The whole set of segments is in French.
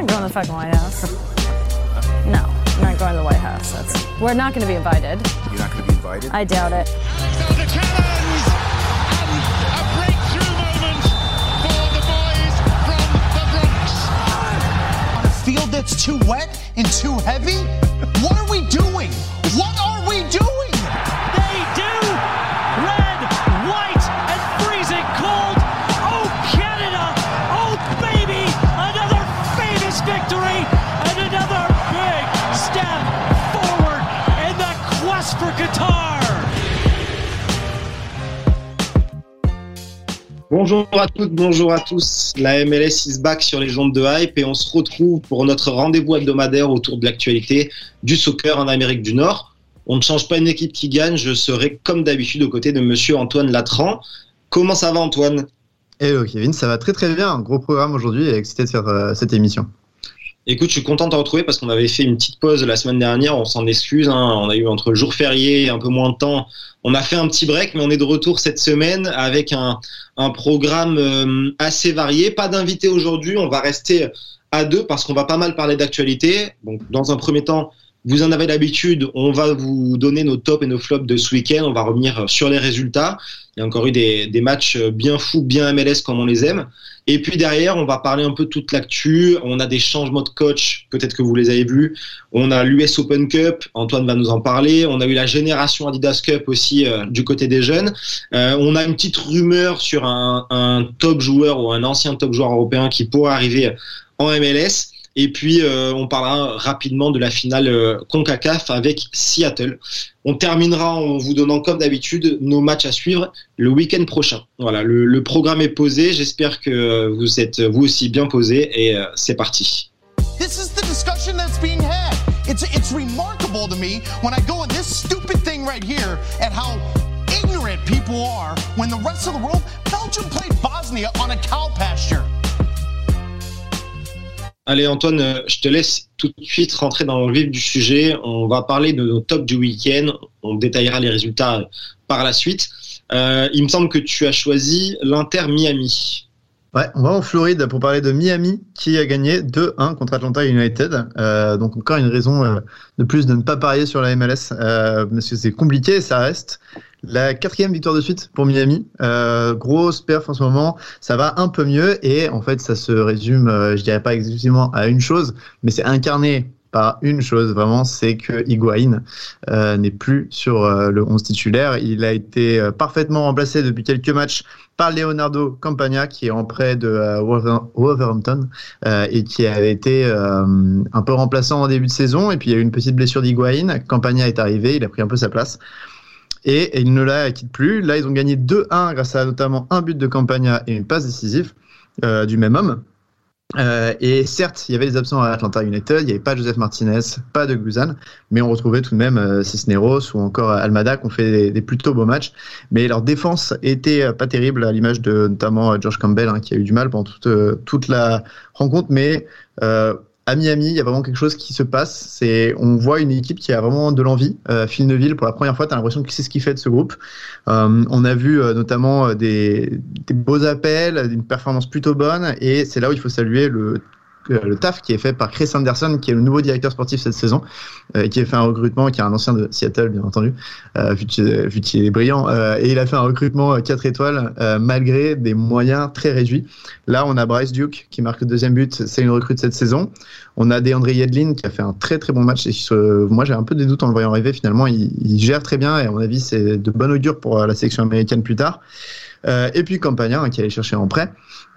I'm not going to the fucking White House. No, I'm not going to the White House. That's, we're not going to be invited. You're not going to be invited? I doubt it. There's a and a breakthrough moment for the boys from the Bronx. on a field that's too wet and too heavy? What are we doing? What are we doing? Bonjour à toutes, bonjour à tous. La MLS is back sur les ondes de hype et on se retrouve pour notre rendez-vous hebdomadaire autour de l'actualité du soccer en Amérique du Nord. On ne change pas une équipe qui gagne, je serai comme d'habitude aux côtés de monsieur Antoine Latran. Comment ça va Antoine? Hello Kevin, ça va très très bien. Gros programme aujourd'hui et excité de faire euh, cette émission. Écoute, je suis content de te retrouver parce qu'on avait fait une petite pause la semaine dernière, on s'en excuse, hein. on a eu entre le jour férié et un peu moins de temps. On a fait un petit break, mais on est de retour cette semaine avec un, un programme euh, assez varié. Pas d'invité aujourd'hui, on va rester à deux parce qu'on va pas mal parler d'actualité. Dans un premier temps, vous en avez l'habitude, on va vous donner nos tops et nos flops de ce week-end. On va revenir sur les résultats. Il y a encore eu des matchs bien fous, bien MLS comme on les aime. Et puis derrière, on va parler un peu de toute l'actu. On a des changements de coach, peut-être que vous les avez vus. On a l'US Open Cup, Antoine va nous en parler. On a eu la génération Adidas Cup aussi euh, du côté des jeunes. Euh, on a une petite rumeur sur un, un top joueur ou un ancien top joueur européen qui pourrait arriver en MLS. Et puis, euh, on parlera rapidement de la finale euh, CONCACAF avec Seattle. On terminera en vous donnant, comme d'habitude, nos matchs à suivre le week-end prochain. Voilà, le, le programme est posé. J'espère que vous êtes vous aussi bien posé et euh, c'est parti. This is the discussion that's being had. It's it's remarkable to me when I go in this stupid thing right here at how ignorant people are when the rest of the world Belgium played Bosnia on a cow pasture. Allez Antoine, euh, je te laisse tout de suite rentrer dans le vif du sujet. On va parler de nos tops du week-end. On détaillera les résultats par la suite. Euh, il me semble que tu as choisi l'Inter Miami. Ouais, on va en Floride pour parler de Miami qui a gagné 2-1 contre Atlanta United. Euh, donc encore une raison euh, de plus de ne pas parier sur la MLS euh, parce que c'est compliqué, ça reste. La quatrième victoire de suite pour Miami. Euh, grosse perf en ce moment. Ça va un peu mieux et en fait ça se résume, euh, je dirais pas exclusivement à une chose, mais c'est incarné par une chose vraiment, c'est que Higuain euh, n'est plus sur euh, le 11 titulaire. Il a été euh, parfaitement remplacé depuis quelques matchs par Leonardo Campagna, qui est en prêt de euh, Wolver- Wolverhampton et qui avait été un peu remplaçant en début de saison. Et puis il y a eu une petite blessure d'Higuain. Campagna est arrivé, il a pris un peu sa place. Et, et il ne la quitte plus. Là, ils ont gagné 2-1 grâce à notamment un but de Campagna et une passe décisive euh, du même homme. Euh, et certes, il y avait des absents à Atlanta United, il n'y avait pas Joseph Martinez, pas de Guzan, mais on retrouvait tout de même euh, Cisneros ou encore Almada qui ont fait des, plutôt beaux matchs. Mais leur défense était pas terrible, à l'image de notamment George Campbell hein, qui a eu du mal pendant toute, toute la rencontre. Mais à Miami, il y a vraiment quelque chose qui se passe. C'est, on voit une équipe qui a vraiment de l'envie. Euh, Phil Neville, pour la première fois, tu as l'impression que c'est ce qu'il fait de ce groupe. Euh, on a vu euh, notamment euh, des, des beaux appels, une performance plutôt bonne, et c'est là où il faut saluer le le taf qui est fait par Chris Anderson, qui est le nouveau directeur sportif cette saison, euh, qui a fait un recrutement, qui est un ancien de Seattle, bien entendu, euh, vu qu'il est brillant, euh, et il a fait un recrutement 4 étoiles euh, malgré des moyens très réduits. Là, on a Bryce Duke qui marque le deuxième but, c'est une recrue de cette saison. On a DeAndre Yedlin qui a fait un très très bon match. Et euh, moi, j'ai un peu des doutes en le voyant arriver. Finalement, il, il gère très bien et à mon avis, c'est de bon augure pour euh, la sélection américaine plus tard. Euh, et puis Campagna hein, qui allait chercher en prêt.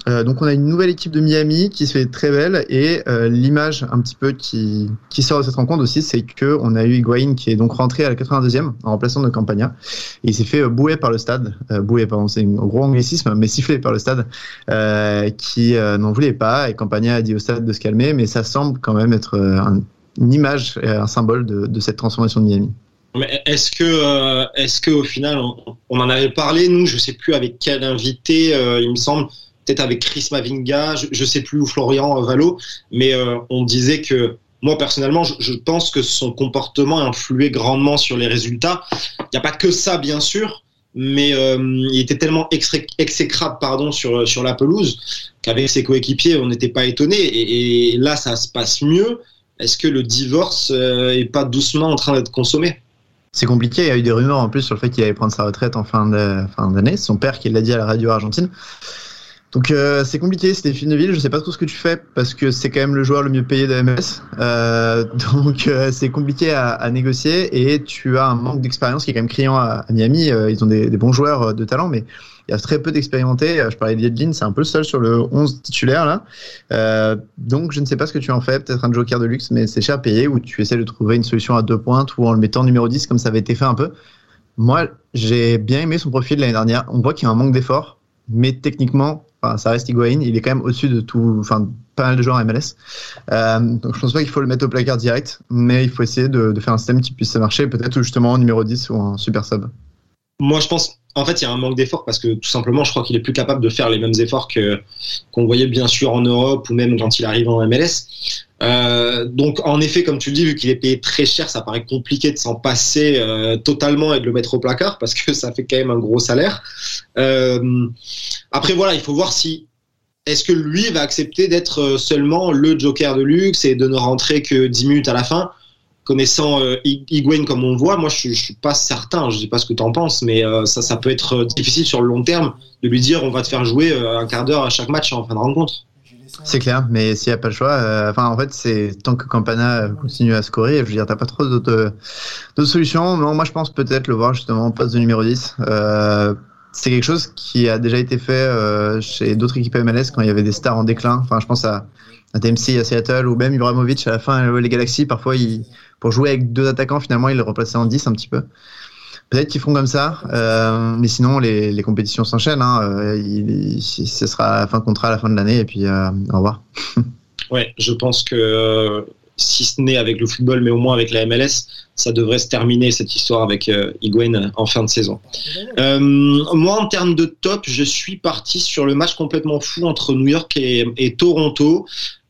Euh, donc on a une nouvelle équipe de Miami qui se fait très belle et euh, l'image un petit peu qui, sort de cette rencontre aussi, c'est que on a eu Higuain qui est donc rentré à la 82e en remplaçant de Campagna il s'est fait bouer par le stade, bouer pardon, c'est un gros anglicisme, mais sifflé par le stade qui n'en voulait pas et Campagna a dit au stade de se calmer, mais ça semble quand même être un- une image, un symbole de cette transformation de Miami. Est-ce que, euh, est-ce que au final, on, on en avait parlé nous, je sais plus avec quel invité, euh, il me semble, peut-être avec Chris Mavinga, je, je sais plus ou Florian euh, Valo, mais euh, on disait que moi personnellement, je, je pense que son comportement a influé grandement sur les résultats. Il n'y a pas que ça, bien sûr, mais euh, il était tellement exécrable pardon, sur, sur la pelouse qu'avec ses coéquipiers, on n'était pas étonné. Et, là, ça se passe mieux. Est-ce que le divorce euh, est pas doucement en train d'être consommé? C'est compliqué. Il y a eu des rumeurs en plus sur le fait qu'il allait prendre sa retraite en fin d'année. Son père qui l'a dit à la radio argentine. Donc euh, c'est compliqué, c'était Ville. Je sais pas trop ce que tu fais parce que c'est quand même le joueur le mieux payé de MS. Euh, donc euh, c'est compliqué à, à, négocier et tu as un manque d'expérience qui est quand même criant à, Miami. Euh, ils ont des, des, bons joueurs de talent, mais il y a très peu d'expérimentés. Je parlais d'Edlin, c'est un peu le seul sur le 11 titulaire là. donc je ne sais pas ce que tu en fais. Peut-être un joker de luxe, mais c'est cher payé ou tu essaies de trouver une solution à deux pointes ou en le mettant numéro 10 comme ça avait été fait un peu. Moi, j'ai bien aimé son profil l'année dernière. On voit qu'il y a un manque d'effort, mais techniquement, ça reste Higuain. Il est quand même au-dessus de tout, enfin, pas mal de joueurs MLS. Euh, donc je pense pas qu'il faut le mettre au placard direct, mais il faut essayer de, faire un système qui puisse marcher, peut-être justement en numéro 10 ou en super sub. Moi, je pense, en fait, il y a un manque d'effort parce que tout simplement, je crois qu'il est plus capable de faire les mêmes efforts qu'on voyait bien sûr en Europe ou même quand il arrive en MLS. Euh, donc, en effet, comme tu le dis, vu qu'il est payé très cher, ça paraît compliqué de s'en passer euh, totalement et de le mettre au placard parce que ça fait quand même un gros salaire. Euh, après, voilà, il faut voir si est-ce que lui va accepter d'être seulement le joker de luxe et de ne rentrer que 10 minutes à la fin? Connaissant euh, comme on voit, moi je, je suis pas certain, je sais pas ce que tu en penses, mais euh, ça, ça peut être euh, difficile sur le long terme de lui dire on va te faire jouer euh, un quart d'heure à chaque match en fin de rencontre. C'est clair, mais s'il n'y a pas le choix, enfin en fait c'est tant que Campana continue à scorer, je veux dire t'as pas trop d'autres solutions. Non, moi je pense peut-être le voir justement en poste de numéro 10. c'est quelque chose qui a déjà été fait chez d'autres équipes MLS quand il y avait des stars en déclin. Enfin je pense à, à DMC à Seattle ou même Ibrahimovic à la fin les Galaxies parfois pour jouer avec deux attaquants, finalement, il le replaçait en 10 un petit peu. Peut-être qu'ils font comme ça, euh, mais sinon les, les compétitions s'enchaînent. Hein. Euh, ce sera fin de contrat à la fin de l'année et puis euh, au revoir. ouais, je pense que si ce n'est avec le football, mais au moins avec la MLS, ça devrait se terminer cette histoire avec euh, en fin de saison. moi, en termes de top, je suis parti sur le match complètement fou entre New York et Toronto.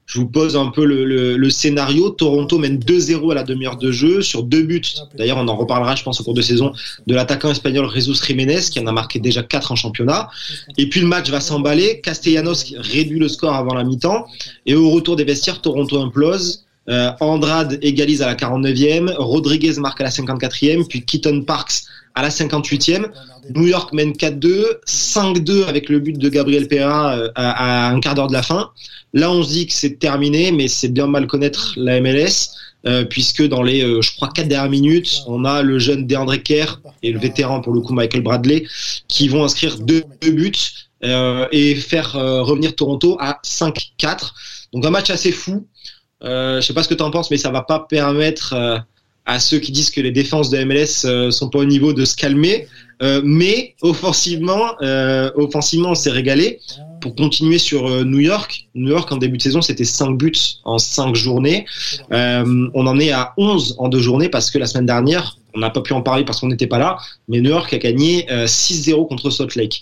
Je vous pose un peu le, scénario. Toronto mène 2-0 à la demi-heure de jeu sur deux buts. D'ailleurs, on en reparlera, je pense, au cours de saison, de l'attaquant espagnol Jesus Jiménez, qui en a marqué déjà 4 en championnat. Et puis le match va s'emballer. Castellanos réduit le score avant la mi-temps. Et au retour des vestiaires, Toronto implose. Euh, Andrade égalise à la 49e. Rodriguez marque à la 54e. Puis Keaton Parks à la 58e. New York mène 4-2, 5-2 avec le but de Gabriel Pereira euh, à, un quart d'heure de la fin. Là, on se dit que c'est terminé, mais c'est bien mal connaître la MLS, euh, puisque dans les, euh, je crois, quatre dernières minutes, on a le jeune DeAndre Kerr et le vétéran, pour le coup, Michael Bradley, qui vont inscrire deux, buts et faire revenir Toronto à 5-4. Donc un match assez fou. je sais pas ce que tu en penses, mais ça va pas permettre à ceux qui disent que les défenses de MLS euh, sont pas au niveau de se calmer. Euh, mais offensivement, euh, offensivement, on s'est régalé. Pour continuer sur euh, New York, New York en début de saison, c'était 5 buts en 5 journées. Euh, on en est à 11 en deux journées parce que la semaine dernière, on n'a pas pu en parler parce qu'on n'était pas là, mais New York a gagné 6-0 contre Salt Lake.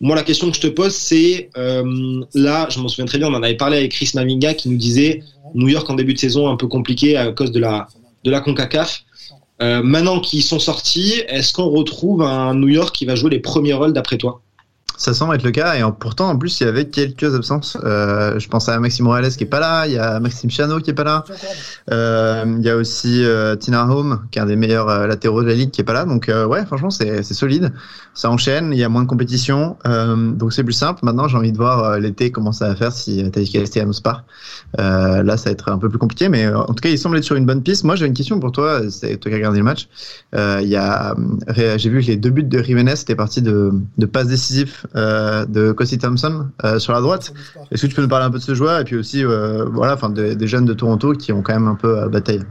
Moi, la question que je te pose, c'est là, je m'en souviens très bien, on en avait parlé avec Chris Mavinga qui nous disait New York en début de saison un peu compliqué à cause de la de la CONCACAF. Euh, maintenant qu'ils sont sortis, est-ce qu'on retrouve un New York qui va jouer les premiers rôles d'après toi? Ça semble être le cas et pourtant en plus il y avait quelques absences. Euh, je pense à Maxime Morales qui est pas là, il y a Maxime Chano qui est pas là, euh, il y a aussi euh, Tina Home qui est un des meilleurs euh, latéraux de la ligue qui est pas là. Donc euh, ouais franchement c'est solide, ça enchaîne, il y a moins de compétition, donc c'est plus simple. Maintenant j'ai envie de voir l'été comment ça va faire si Tadej Castellanos part. là ça va être un peu plus compliqué mais en tout cas il semble être sur une bonne piste. Moi j'ai une question pour toi, c'est toi qui as regardé le match. Il y a j'ai vu que les deux buts de Jiménez étaient partis de, de passes décisives euh, de Cossy Thompson euh, sur la droite. Est-ce que tu peux nous parler un peu de ce joueur et puis aussi euh, voilà, enfin des, jeunes de Toronto qui ont quand même un peu bataille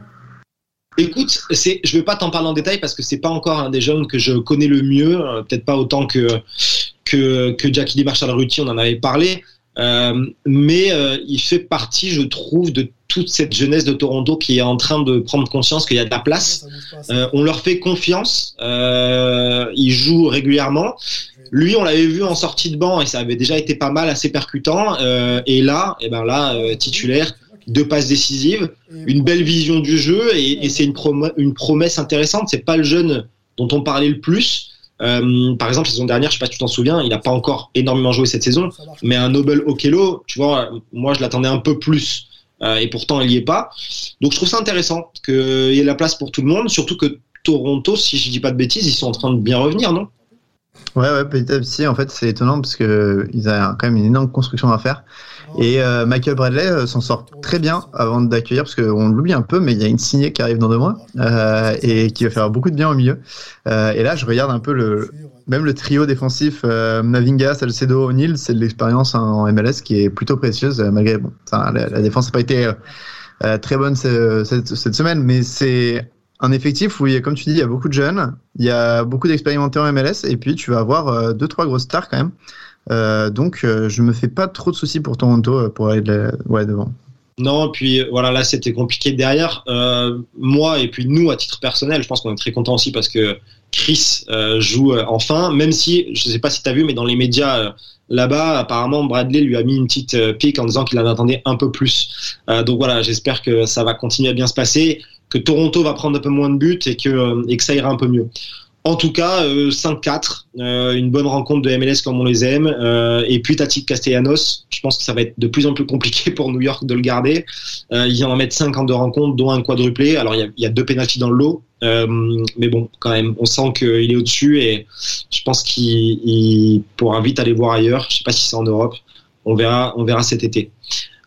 Écoute, je vais pas t'en parler en détail parce que c'est pas encore un des jeunes que je connais le mieux, peut-être pas autant que Jackie Demarchal Ruti, on en avait parlé, mais il fait partie, je trouve, de toute cette jeunesse de Toronto qui est en train de prendre conscience qu'il y a de la place. on leur fait confiance, ils jouent régulièrement. Lui, on l'avait vu en sortie de banc et ça avait déjà été pas mal, assez percutant. Euh, et là, eh ben là, euh, titulaire, deux passes décisives, une belle vision du jeu et, c'est une, promesse intéressante. C'est pas le jeune dont on parlait le plus. Euh, par exemple, la saison dernière, je sais pas si tu t'en souviens, il n'a pas encore énormément joué cette saison, mais un Noble Okello, tu vois, moi je l'attendais un peu plus. Et pourtant, il n'y est pas. Donc je trouve ça intéressant qu'il y ait la place pour tout le monde, surtout que Toronto, si je dis pas de bêtises, ils sont en train de bien revenir, non? Ouais, ouais, petit à petit, en fait, c'est étonnant parce que ils ont quand même une énorme construction à faire. Et euh, Michael Bradley euh, s'en sort très bien avant d'accueillir, parce qu'on l'oublie un peu, mais il y a une signée qui arrive dans deux mois euh, et qui va faire beaucoup de bien au milieu. Euh, et là, je regarde un peu le, même le trio défensif euh, Mavinga, Salcedo, O'Neill, c'est de l'expérience en MLS qui est plutôt précieuse, malgré bon, la, défense n'a pas été très bonne cette, cette semaine, mais c'est un effectif où, comme tu dis, il y a beaucoup de jeunes, il y a beaucoup d'expérimentés en MLS, et puis tu vas avoir euh, deux, trois grosses stars quand même. Euh, donc, euh, je me fais pas trop de soucis pour Toronto pour aller de ouais, devant. Non, puis voilà, là c'était compliqué derrière. Moi et puis nous, à titre personnel, je pense qu'on est très content aussi parce que Chris joue enfin, même si, je sais pas si tu as vu, mais dans les médias là-bas, apparemment Bradley lui a mis une petite pique en disant qu'il en attendait un peu plus. donc voilà, j'espère que ça va continuer à bien se passer que Toronto va prendre un peu moins de buts et que, et que ça ira un peu mieux. En tout cas, euh, 5-4, euh, une bonne rencontre de MLS comme on les aime. Euh, et puis Tati Castellanos, je pense que ça va être de plus en plus compliqué pour New York de le garder. Euh, il vient en mettre 5 en deux rencontres, dont un quadruplé. Alors il y a, il y a deux pénalties dans le lot. mais bon, quand même, on sent qu'il est au-dessus et je pense qu'il pourra vite aller voir ailleurs. Je sais pas si c'est en Europe. On verra, on verra cet été.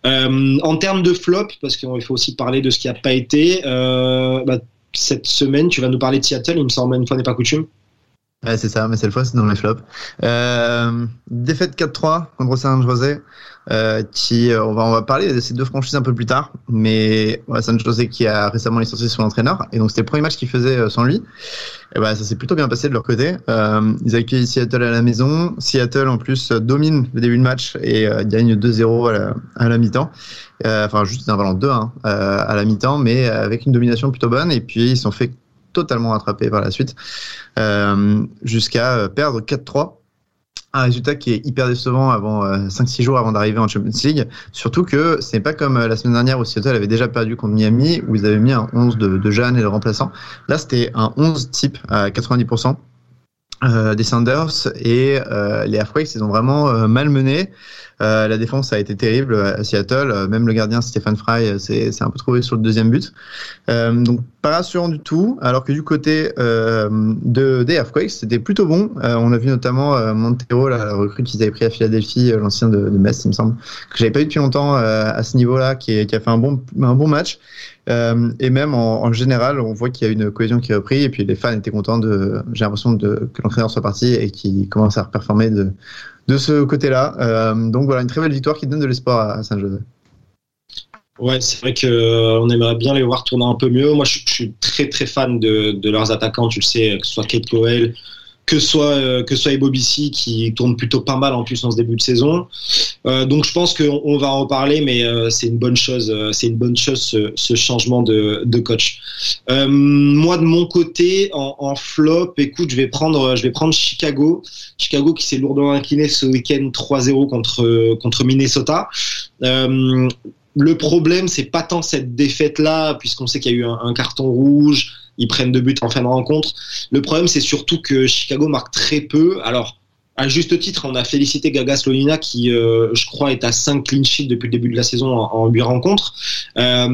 Euh, en termes de flop, parce qu'il faut aussi parler de ce qui n'a pas été, euh, bah, cette semaine, tu vas nous parler de Seattle, il me semble, une fois n'est pas coutume. C'est ça, mais cette fois, c'est dans les flops. Euh, défaite 4-3 contre San José. Euh, qui, on va, on va parler de ces deux franchises un peu plus tard, mais ouais, San José qui a récemment licencié son entraîneur, et donc c'était le premier match qu'il faisait sans lui. Et bah, ça s'est plutôt bien passé de leur côté. Euh, ils accueillent Seattle à la maison. Seattle en plus domine le début de match et euh, gagne 2-0 à la, la mi-temps. enfin, juste un valant 2 hein, à la mi-temps, mais avec une domination plutôt bonne. Et puis ils sont fait totalement attrapés par la suite, jusqu'à perdre 4-3 un résultat qui est hyper décevant avant euh, 5-6 jours avant d'arriver en Champions League. Surtout que c'est pas comme euh, la semaine dernière où Seattle avait déjà perdu contre Miami, où ils avaient mis un 11 de, de jeunes et de remplaçants. Là, c'était un 11 type à 90%. Euh, des Sanders et euh, les Halfquakes ils ont vraiment euh, mal mené euh, la défense a été terrible à Seattle même le gardien Stephen Fry c'est un peu trouvé sur le deuxième but donc pas rassurant du tout alors que du côté de des Halfquakes c'était plutôt bon on a vu notamment Montero la recrue qu'ils avaient pris à Philadelphie l'ancien de, de Metz il me semble que j'avais pas vu depuis longtemps à ce niveau là qui, a fait un bon un bon match euh, et même en, général, on voit qu'il y a une cohésion qui est reprise et puis les fans étaient contents j'ai l'impression que l'entraîneur soit parti et qu'il commence à performer de, de ce côté-là. Euh, donc voilà, une très belle victoire qui donne de l'espoir à Saint-Joseph. Ouais, c'est vrai que euh, aimerait bien les voir tourner un peu mieux. Moi, je, je suis très très fan de, de, leurs attaquants. Tu le sais, que ce soit Kate Cowell, que soit euh, que soit Ebobici qui tourne plutôt pas mal en plus en ce début de saison. Euh, donc je pense qu'on on va en reparler, mais euh, c'est une bonne chose. Euh, c'est une bonne chose ce, ce changement de, de coach. Euh, moi de mon côté en, en, flop, écoute, je vais prendre je vais prendre Chicago. Chicago qui s'est lourdement incliné ce week-end 3-0 contre contre Minnesota. Le problème, c'est pas tant cette défaite là, puisqu'on sait qu'il y a eu un, carton rouge ils prennent deux buts en fin de rencontre. Le problème, c'est surtout que Chicago marque très peu. Alors, à juste titre, on a félicité Gaga Slonina qui, euh, je crois, est à 5 clean sheets depuis le début de la saison en, en 8 rencontres. Euh,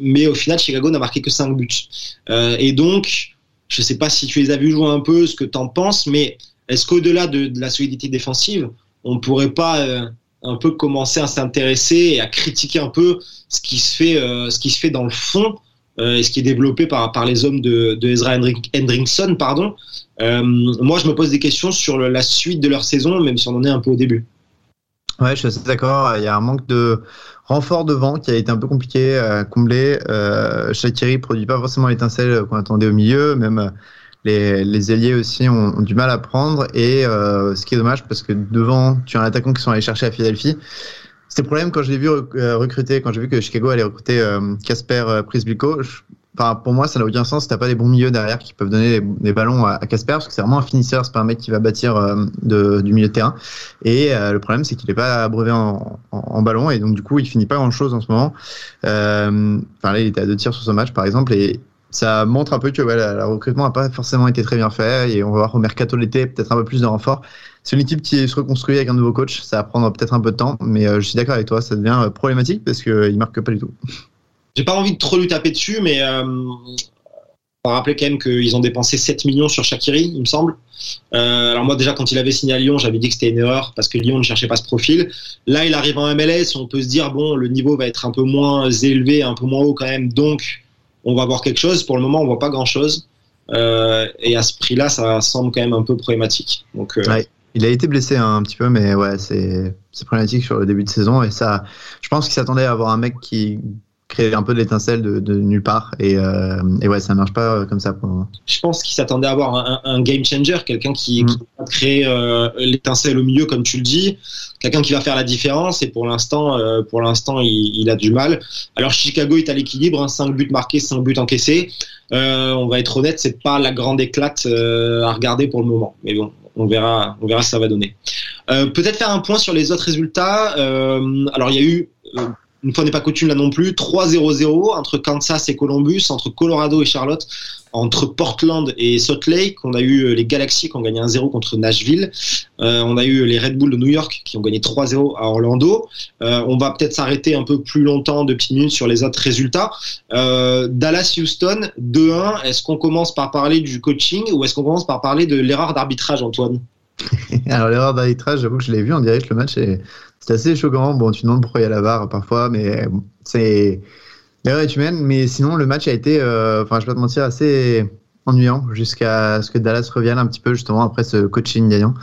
mais au final, Chicago n'a marqué que 5 buts. Euh, et donc, je ne sais pas si tu les as vus jouer un peu, ce que tu en penses, mais est-ce qu'au-delà de, la solidité défensive, on ne pourrait pas un peu commencer à s'intéresser et à critiquer un peu ce qui se fait, euh, ce qui se fait dans le fond euh, et ce qui est développé par, par les hommes de, de Ezra Hendrickson, pardon. Euh, moi, je me pose des questions sur la suite de leur saison, même si on en est un peu au début. Ouais, je suis assez d'accord. Il y a un manque de renfort devant qui a été un peu compliqué à combler. Euh, Shakiri produit pas forcément l'étincelle qu'on attendait au milieu, même les, les ailiers aussi ont, du mal à prendre. Et euh, ce qui est dommage parce que devant, tu as un attaquant qui sont allés chercher à Philadelphie. C'était le problème quand je l'ai vu recruter, quand j'ai vu que Chicago allait recruter Casper euh, Prisblico. Enfin, pour moi, ça n'a aucun sens si t'as pas des bons milieux derrière qui peuvent donner des, ballons à, Casper, parce que c'est vraiment un finisseur, c'est pas un mec qui va bâtir euh, du milieu de terrain. Et euh, le problème, c'est qu'il est pas abreuvé en, ballon, et donc du coup, il finit pas grand chose en ce moment. Euh, enfin là, il était à deux tirs sur ce match, par exemple, et ça montre un peu que ouais, le recrutement n'a pas forcément été très bien fait et on va voir au mercato l'été peut-être un peu plus de renfort. C'est une équipe qui se reconstruit avec un nouveau coach, ça va prendre peut-être un peu de temps, mais je suis d'accord avec toi, ça devient problématique parce qu'il ne marque pas du tout. J'ai pas envie de trop lui taper dessus, mais on va rappeler quand même qu'ils ont dépensé 7 millions sur Shakiri, il me semble. Euh, alors moi déjà quand il avait signé à Lyon, j'avais dit que c'était une erreur parce que Lyon ne cherchait pas ce profil. Là, il arrive en MLS, on peut se dire bon, le niveau va être un peu moins élevé, un peu moins haut quand même, donc on va voir quelque chose. Pour le moment, on voit pas grand chose. Euh, et à ce prix-là, ça semble quand même un peu problématique. Donc euh, il a été blessé un petit peu, mais ouais, c'est problématique sur le début de saison et ça, je pense qu'il s'attendait à avoir un mec qui créer un peu de l'étincelle de, nulle part. Et, euh, et, ouais, ça marche pas euh, comme ça pour moi. Je pense qu'il s'attendait à avoir un, game changer, quelqu'un qui, mm. va créer euh, l'étincelle au milieu, comme tu le dis, quelqu'un qui va faire la différence. Et pour l'instant, pour l'instant, il, a du mal. Alors Chicago est à l'équilibre, hein, 5 buts marqués, 5 buts encaissés. on va être honnête, c'est pas la grande éclate à regarder pour le moment. Mais bon, on verra, on verra ce que ça va donner. Peut-être faire un point sur les autres résultats. alors il y a eu une fois n'est pas coutume là non plus, 3-0-0 entre Kansas et Columbus, entre Colorado et Charlotte, entre Portland et Salt Lake. On a eu euh, les Galaxy qui ont gagné 1-0 contre Nashville. Euh, on a eu les Red Bull de New York qui ont gagné 3-0 à Orlando. Euh, on va peut-être s'arrêter un peu plus longtemps de petites minutes sur les autres résultats. Dallas-Houston 2-1. Est-ce qu'on commence par parler du coaching ou est-ce qu'on commence par parler de l'erreur d'arbitrage, Antoine? Alors l'erreur d'arbitrage, j'avoue que je l'ai vu en direct le match et c'est assez choquant. Bon, tu demandes pourquoi il y a la VAR parfois, mais c'est l'erreur est humaine. Mais sinon, le match a été, euh, enfin, je vais pas te mentir, assez ennuyant jusqu'à ce que Dallas revienne un petit peu justement après ce coaching gagnant.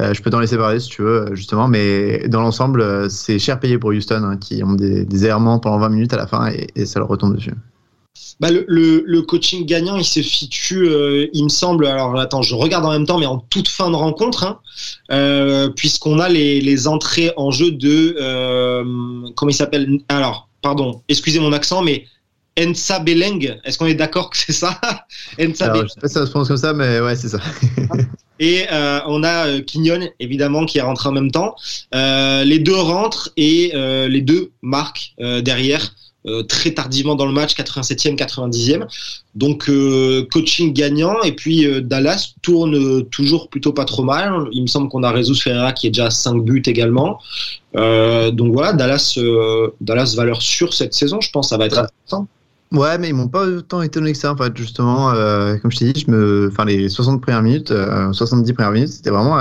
Euh, je peux t'en laisser parler si tu veux justement, mais dans l'ensemble, c'est cher payé pour Houston hein, qui ont des, errements pendant 20 minutes à la fin et ça leur retombe dessus. Bah, le, le, le, coaching gagnant, il se situe, euh, il me semble, alors attends, je regarde en même temps, mais en toute fin de rencontre, hein, euh, puisqu'on a les, les, entrées en jeu de, euh, comment il s'appelle? Alors, pardon, excusez mon accent, mais Ensa Beleng, est-ce qu'on est, d'accord que c'est ça? Ensa alors, Je sais pas si ça se prononce comme ça, mais ouais, c'est ça. et euh, on a Quignon, évidemment, qui est rentré en même temps. Les deux rentrent et les deux marquent derrière. Euh, très tardivement dans le match, 87e, 90e. Donc euh, coaching gagnant et puis euh, Dallas tourne toujours plutôt pas trop mal. Il me semble qu'on a Jesus Ferreira qui est déjà à 5 buts également. donc voilà, Dallas, Dallas valeur sûre cette saison, je pense, ça va être intéressant. Ouais, mais ils m'ont pas autant étonné que ça, en fait, justement. comme je t'ai dit, je me... enfin, les 60 premières minutes, 70 premières minutes, c'était vraiment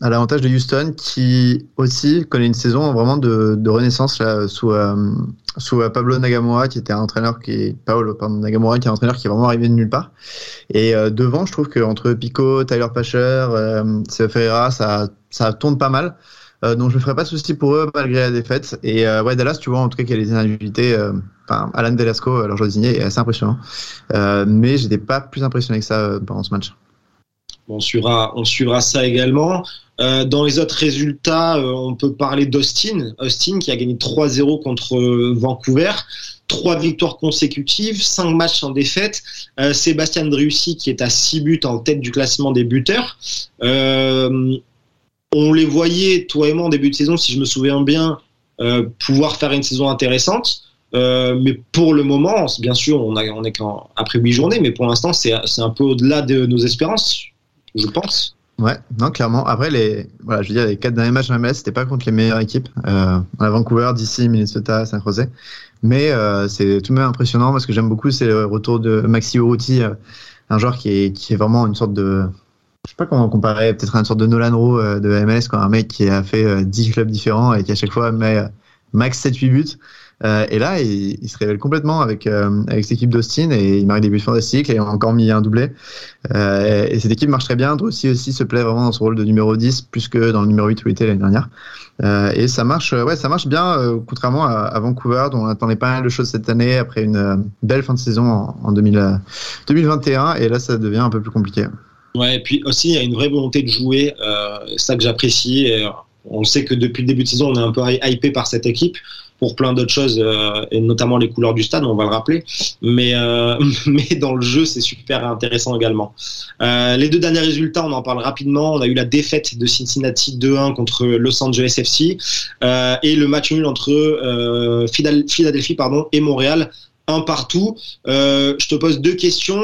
à l'avantage de Houston qui aussi connaît une saison vraiment de, renaissance là, sous, euh, sous euh, Pablo Nagamura qui était un entraîneur qui Paolo pardon, Nagamura qui est un entraîneur qui est vraiment arrivé de nulle part. Et euh, devant je trouve qu'entre Pico Tyler Pacher euh, Ferreira ça ça tourne pas mal. Donc je me ferai pas de soucis pour eux malgré la défaite. Et ouais Dallas tu vois en tout cas qu'il y a des enfin Alan Velasco leur joueur désigné est assez impressionnant. Mais j'étais pas plus impressionné que ça pendant ce match. On suivra, on suivra ça également. Euh, dans les autres résultats, euh, on peut parler d'Austin. Austin qui a gagné 3-0 contre euh, Vancouver. Trois victoires consécutives, cinq matchs en défaite. Sébastien Driussi qui est à six buts en tête du classement des buteurs. on les voyait, toi et moi, en début de saison, si je me souviens bien, pouvoir faire une saison intéressante. mais pour le moment, bien sûr, on, a, on est qu'après huit journées, mais pour l'instant, c'est un peu au-delà de nos espérances, je pense. Ouais, non, clairement. Après, les, voilà, je veux dire, les quatre derniers matchs en MLS, c'était pas contre les meilleures équipes. Euh, on a Vancouver, DC, Minnesota, San Jose. Mais euh, c'est tout de même impressionnant parce que j'aime beaucoup, c'est le retour de Maxi Urruti, euh, un joueur qui est, qui est vraiment une sorte de. Je sais pas comment comparer, peut-être une sorte de Nolan Rowe euh, de MLS, quoi, un mec qui a fait 10 clubs différents et qui à chaque fois met max 7-8 buts. Euh, et là, il, se révèle complètement avec, euh, avec cette équipe d'Austin et il marque des buts fantastiques et a encore mis un doublé. Euh, et cette équipe marche très bien. Drossi aussi se plaît vraiment dans ce rôle de numéro 10 plus que dans le numéro 8 où il était l'année dernière. Et ça marche, ouais, ça marche bien, contrairement à, Vancouver dont on attendait pas mal de choses cette année après une belle fin de saison en, en 2000, 2021. Et là, ça devient un peu plus compliqué. Ouais, et puis aussi, il y a une vraie volonté de jouer. ça que j'apprécie. On sait que depuis le début de saison, on est un peu hypé par cette équipe pour plein d'autres choses, euh, et notamment les couleurs du stade, on va le rappeler. Mais, euh, mais dans le jeu, c'est super intéressant également. Euh, les deux derniers résultats, on en parle rapidement. On a eu la défaite de Cincinnati 2-1 contre Los Angeles FC et le match nul entre Philadelphie pardon, et Montréal un partout. Je te pose deux questions.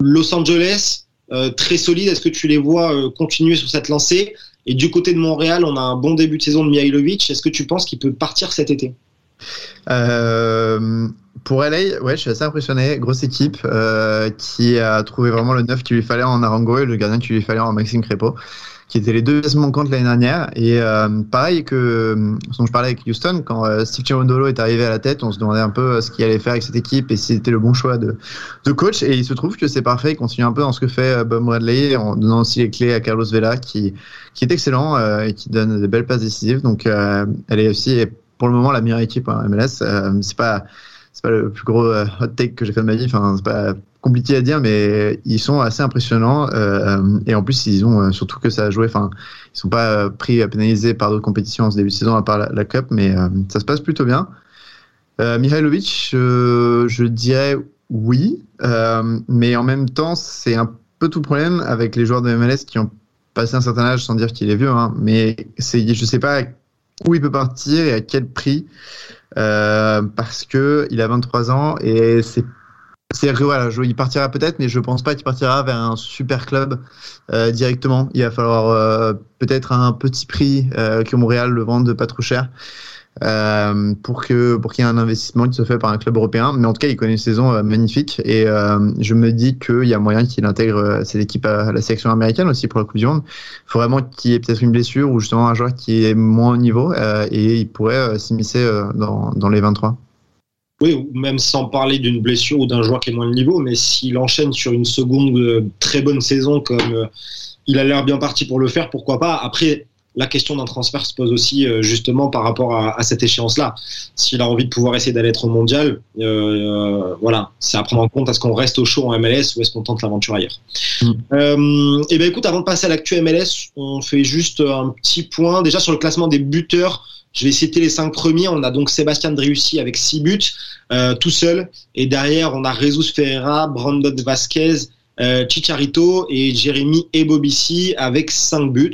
Los Angeles, très solide. Est-ce que tu les vois continuer sur cette lancée? Et du côté de Montréal, on a un bon début de saison de Mihailovic. Est-ce que tu penses qu'il peut partir cet été? Euh, pour LA, ouais, je suis assez impressionné. Grosse équipe euh, qui a trouvé vraiment le neuf qu'il lui fallait en Arango et le gardien qu'il lui fallait en Maxime Crépeau, qui étaient les deux pièces manquantes l'année dernière. Et euh, pareil que ce dont je parlais avec Houston, quand euh, Steve Cherundolo est arrivé à la tête, on se demandait un peu ce qu'il allait faire avec cette équipe et si c'était le bon choix de, de coach. Et il se trouve que c'est parfait. Il continue un peu dans ce que fait euh, Bob Bradley en donnant aussi les clés à Carlos Vela, qui, qui est excellent euh, et qui donne de belles passes décisives. Donc, euh, elle est aussi pour le moment la meilleure équipe en MLS. Euh, c'est pas c'est pas le plus gros euh, hot take que j'ai fait de ma vie. Enfin, c'est pas compliqué à dire, mais ils sont assez impressionnants. Euh, et en plus, ils ont euh, surtout que ça a joué. Enfin, ils sont pas euh, pris à pénaliser par d'autres compétitions en ce début de saison à part la, la Cup, mais ça se passe plutôt bien. Euh, Mihailovic, je dirais oui, mais en même temps, c'est un peu tout problème avec les joueurs de MLS qui ont passé un certain âge, sans dire qu'il est vieux, hein, mais c'est, je sais pas où il peut partir et à quel prix. Parce que il a 23 ans et c'est c'est que voilà, il partira peut-être, mais je pense pas qu'il partira vers un super club euh, directement. Il va falloir euh, peut-être un petit prix euh, que Montréal le vende pas trop cher euh, pour que pour qu'il y ait un investissement qui se fait par un club européen. Mais en tout cas, il connaît une saison euh, magnifique et euh, je me dis qu'il y a moyen qu'il intègre cette équipe à la sélection américaine aussi pour la Coupe du Monde. Il faut vraiment qu'il y ait peut-être une blessure ou justement un joueur qui est moins au niveau et il pourrait s'immiscer dans, dans les 23. Oui, ou même sans parler d'une blessure ou d'un joueur qui est moins de niveau, mais s'il enchaîne sur une seconde euh, très bonne saison comme euh, il a l'air bien parti pour le faire, pourquoi pas? Après, la question d'un transfert se pose aussi euh, justement par rapport à, à cette échéance-là. S'il a envie de pouvoir essayer d'aller être au mondial, euh, euh, voilà, c'est à prendre en compte. Est-ce qu'on reste au chaud en MLS ou est-ce qu'on tente l'aventure ailleurs Mm. euh, Et ben écoute, avant de passer à l'actu MLS, on fait juste un petit point déjà sur le classement des buteurs. Je vais citer les cinq premiers. On a donc Sébastien Driussi avec six buts, euh, tout seul. Et derrière, on a Jesus Ferreira, Brandon Vasquez, euh, Chicharito et Jérémy Ebobissi avec cinq buts.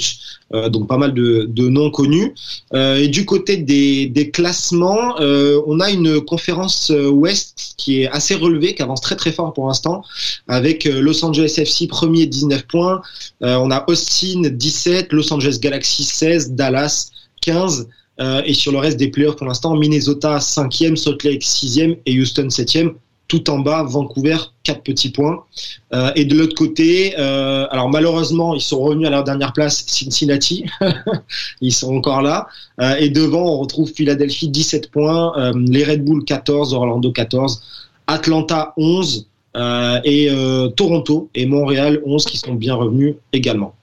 Euh, donc pas mal de, de noms connus. Euh, et du côté des, des classements, euh, on a une conférence euh, Ouest qui est assez relevée, qui avance très très fort pour l'instant, avec euh, Los Angeles FC premier 19 points. On a Austin 17, Los Angeles Galaxy 16, Dallas 15. Euh, et sur le reste des players pour l'instant, Minnesota 5e, Salt Lake 6e et Houston 7e. Tout en bas, Vancouver, 4 petits points. Euh, et de l'autre côté, euh, alors malheureusement, ils sont revenus à leur dernière place, Cincinnati. ils sont encore là. Euh, et devant, on retrouve Philadelphie, 17 points. les Red Bull, 14. Orlando, 14. Atlanta, 11. euh, et Toronto et Montréal, 11 qui sont bien revenus également.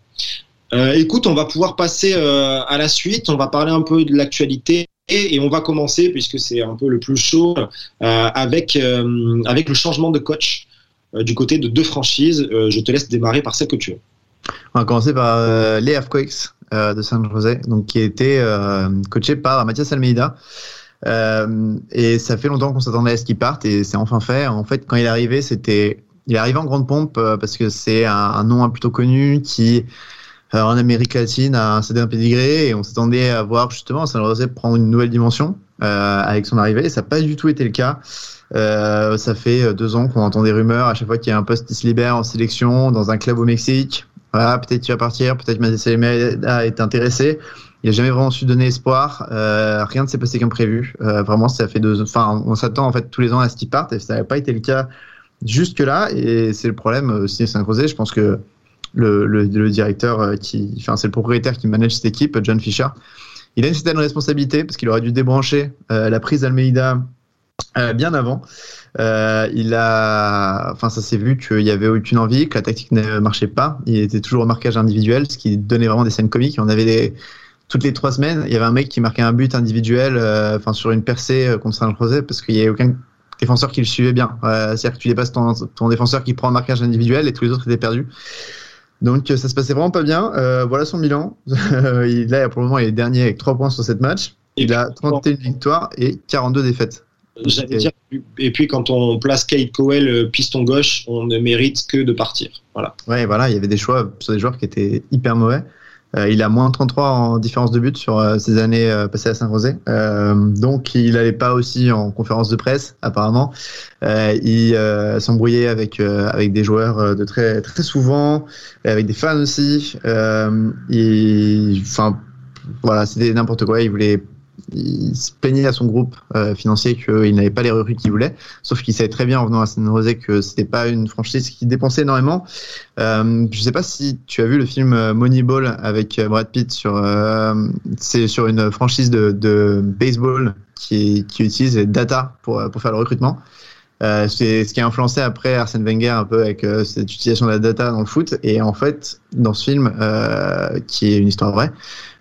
Écoute, on va pouvoir passer à la suite. On va parler un peu de l'actualité et, on va commencer puisque c'est un peu le plus chaud euh, avec euh, avec le changement de coach euh, du côté de deux franchises. Je te laisse démarrer par celle que tu veux. On va commencer par les euh, de San José, donc qui a été euh, coaché par Mathias Almeida. Et ça fait longtemps qu'on s'attendait à ce qu'il parte et c'est enfin fait. En fait, quand il est arrivé, c'était, il est arrivé en grande pompe parce que c'est un, un nom plutôt connu qui, en Amérique latine, a un certain pédigré et on s'attendait à voir justement San José prendre une nouvelle dimension euh, avec son arrivée. Et ça n'a pas du tout été le cas. Euh, ça fait deux ans qu'on entend des rumeurs à chaque fois qu'il y a un poste qui se libère en sélection dans un club au Mexique. Voilà, peut-être qu'il va partir, peut-être Almeida est intéressé. Il n'a jamais vraiment su donner espoir. Euh, rien ne s'est passé comme prévu. Euh, vraiment, ça fait deux. Enfin, on s'attend en fait tous les ans à ce qu'il parte et ça n'a pas été le cas jusque là. Et c'est le problème aussi à Saint-Crozet. Je pense que le, directeur euh, enfin, c'est le propriétaire qui manage cette équipe, John Fisher. Il a une certaine responsabilité parce qu'il aurait dû débrancher euh, la prise d'Almeida euh, bien avant. Il a, enfin, ça s'est vu qu'il y avait aucune envie, que la tactique ne marchait pas. Il était toujours au marquage individuel, ce qui donnait vraiment des scènes comiques. On avait toutes les trois semaines, il y avait un mec qui marquait un but individuel, sur une percée contre San José, parce qu'il y avait aucun défenseur qui le suivait bien. C'est-à-dire que tu dépasses ton défenseur qui prend un marquage individuel et tous les autres étaient perdus. Donc euh, ça se passait vraiment pas bien. Euh, voilà son bilan. il, là, pour le moment, il est dernier avec 3 points sur cette match. Il a 31 victoires et 42 défaites. J'allais dire, et puis quand on place Kate Cowell euh, piston gauche, on ne mérite que de partir. Voilà. Ouais, voilà, il y avait des choix sur des joueurs qui étaient hyper mauvais. Euh, il a moins 33 en différence de but sur euh, ses années euh, passées à Saint-Rosé. donc il n'allait pas aussi en conférence de presse apparemment. il s'embrouillait avec avec des joueurs de très très souvent, avec des fans aussi. Enfin voilà, c'était n'importe quoi. Il voulait il se plaignait à son groupe euh, financier qu'il n'avait pas les recrues qu'il voulait, sauf qu'il savait très bien en venant à San Jose que c'était pas une franchise qui dépensait énormément. Euh, je sais pas si tu as vu le film euh, Moneyball avec euh, Brad Pitt sur euh, c'est sur une franchise de, de baseball qui, qui utilise les data pour pour faire le recrutement. Euh, c'est ce qui a influencé après Arsène Wenger un peu avec cette utilisation de la data dans le foot. Et en fait, dans ce film, qui est une histoire vraie, euh,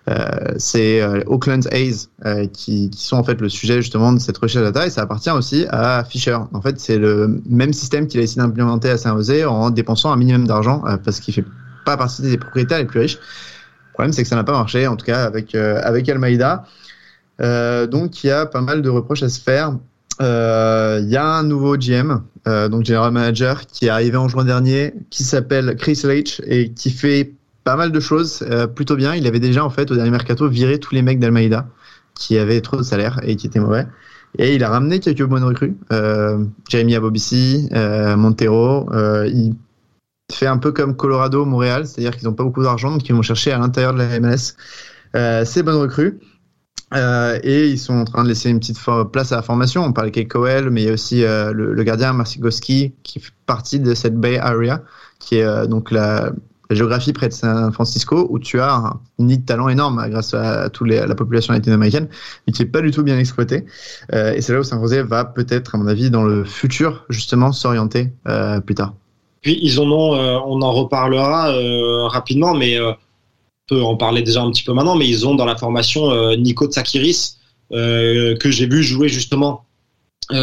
c'est euh, Oakland A's euh, qui, sont en fait le sujet justement de cette recherche data et ça appartient aussi à Fisher. En fait, c'est le même système qu'il a essayé d'implémenter à Saint-José en dépensant un minimum d'argent parce qu'il fait pas partie des propriétaires les plus riches. Le problème, c'est que ça n'a pas marché, en tout cas avec avec Almeida. donc, il y a pas mal de reproches à se faire. Il y a un nouveau GM, donc General Manager, qui est arrivé en juin dernier, qui s'appelle Chris Leitch et qui fait pas mal de choses euh, plutôt bien. Il avait déjà en fait au dernier mercato viré tous les mecs d'Almeida qui avaient trop de salaire et qui étaient mauvais. Et il a ramené quelques bonnes recrues. Euh, Jeremy Abobici, euh, Montero. Euh, il fait un peu comme Colorado, Montréal, c'est-à-dire qu'ils n'ont pas beaucoup d'argent, donc ils vont chercher à l'intérieur de la MLS ces bonnes recrues. Et ils sont en train de laisser une petite place à la formation. On parle de Coel, mais il y a aussi le, le, gardien Marcigoski qui fait partie de cette Bay Area, qui est donc la, la géographie près de San Francisco où tu as un nid de talent énorme grâce à, toute la population latino-américaine mais qui est pas du tout bien exploité. Euh, et c'est là où San José va peut-être à mon avis dans le futur justement s'orienter euh, plus tard. Puis ils en ont euh, on en reparlera euh, rapidement mais on peut en parler déjà un petit peu maintenant mais ils ont dans la formation Nico Tsakiris que j'ai vu jouer justement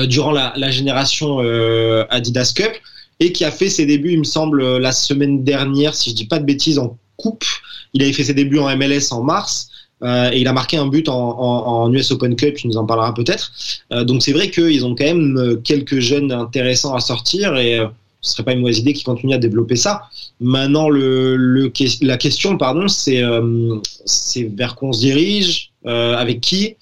durant la génération Adidas Cup et qui a fait ses débuts, il me semble, la semaine dernière, si je dis pas de bêtises, en coupe. Il avait fait ses débuts en MLS en mars. Euh, et il a marqué un but en, en, en, US Open Cup, il nous en parlera peut-être. Euh, donc c'est vrai qu'ils ont quand même euh, quelques jeunes intéressants à sortir et euh, ce serait pas une mauvaise idée qu'ils continuent à développer ça. Maintenant, le, le la question, pardon, c'est euh, c'est vers quoi on se dirige, avec qui,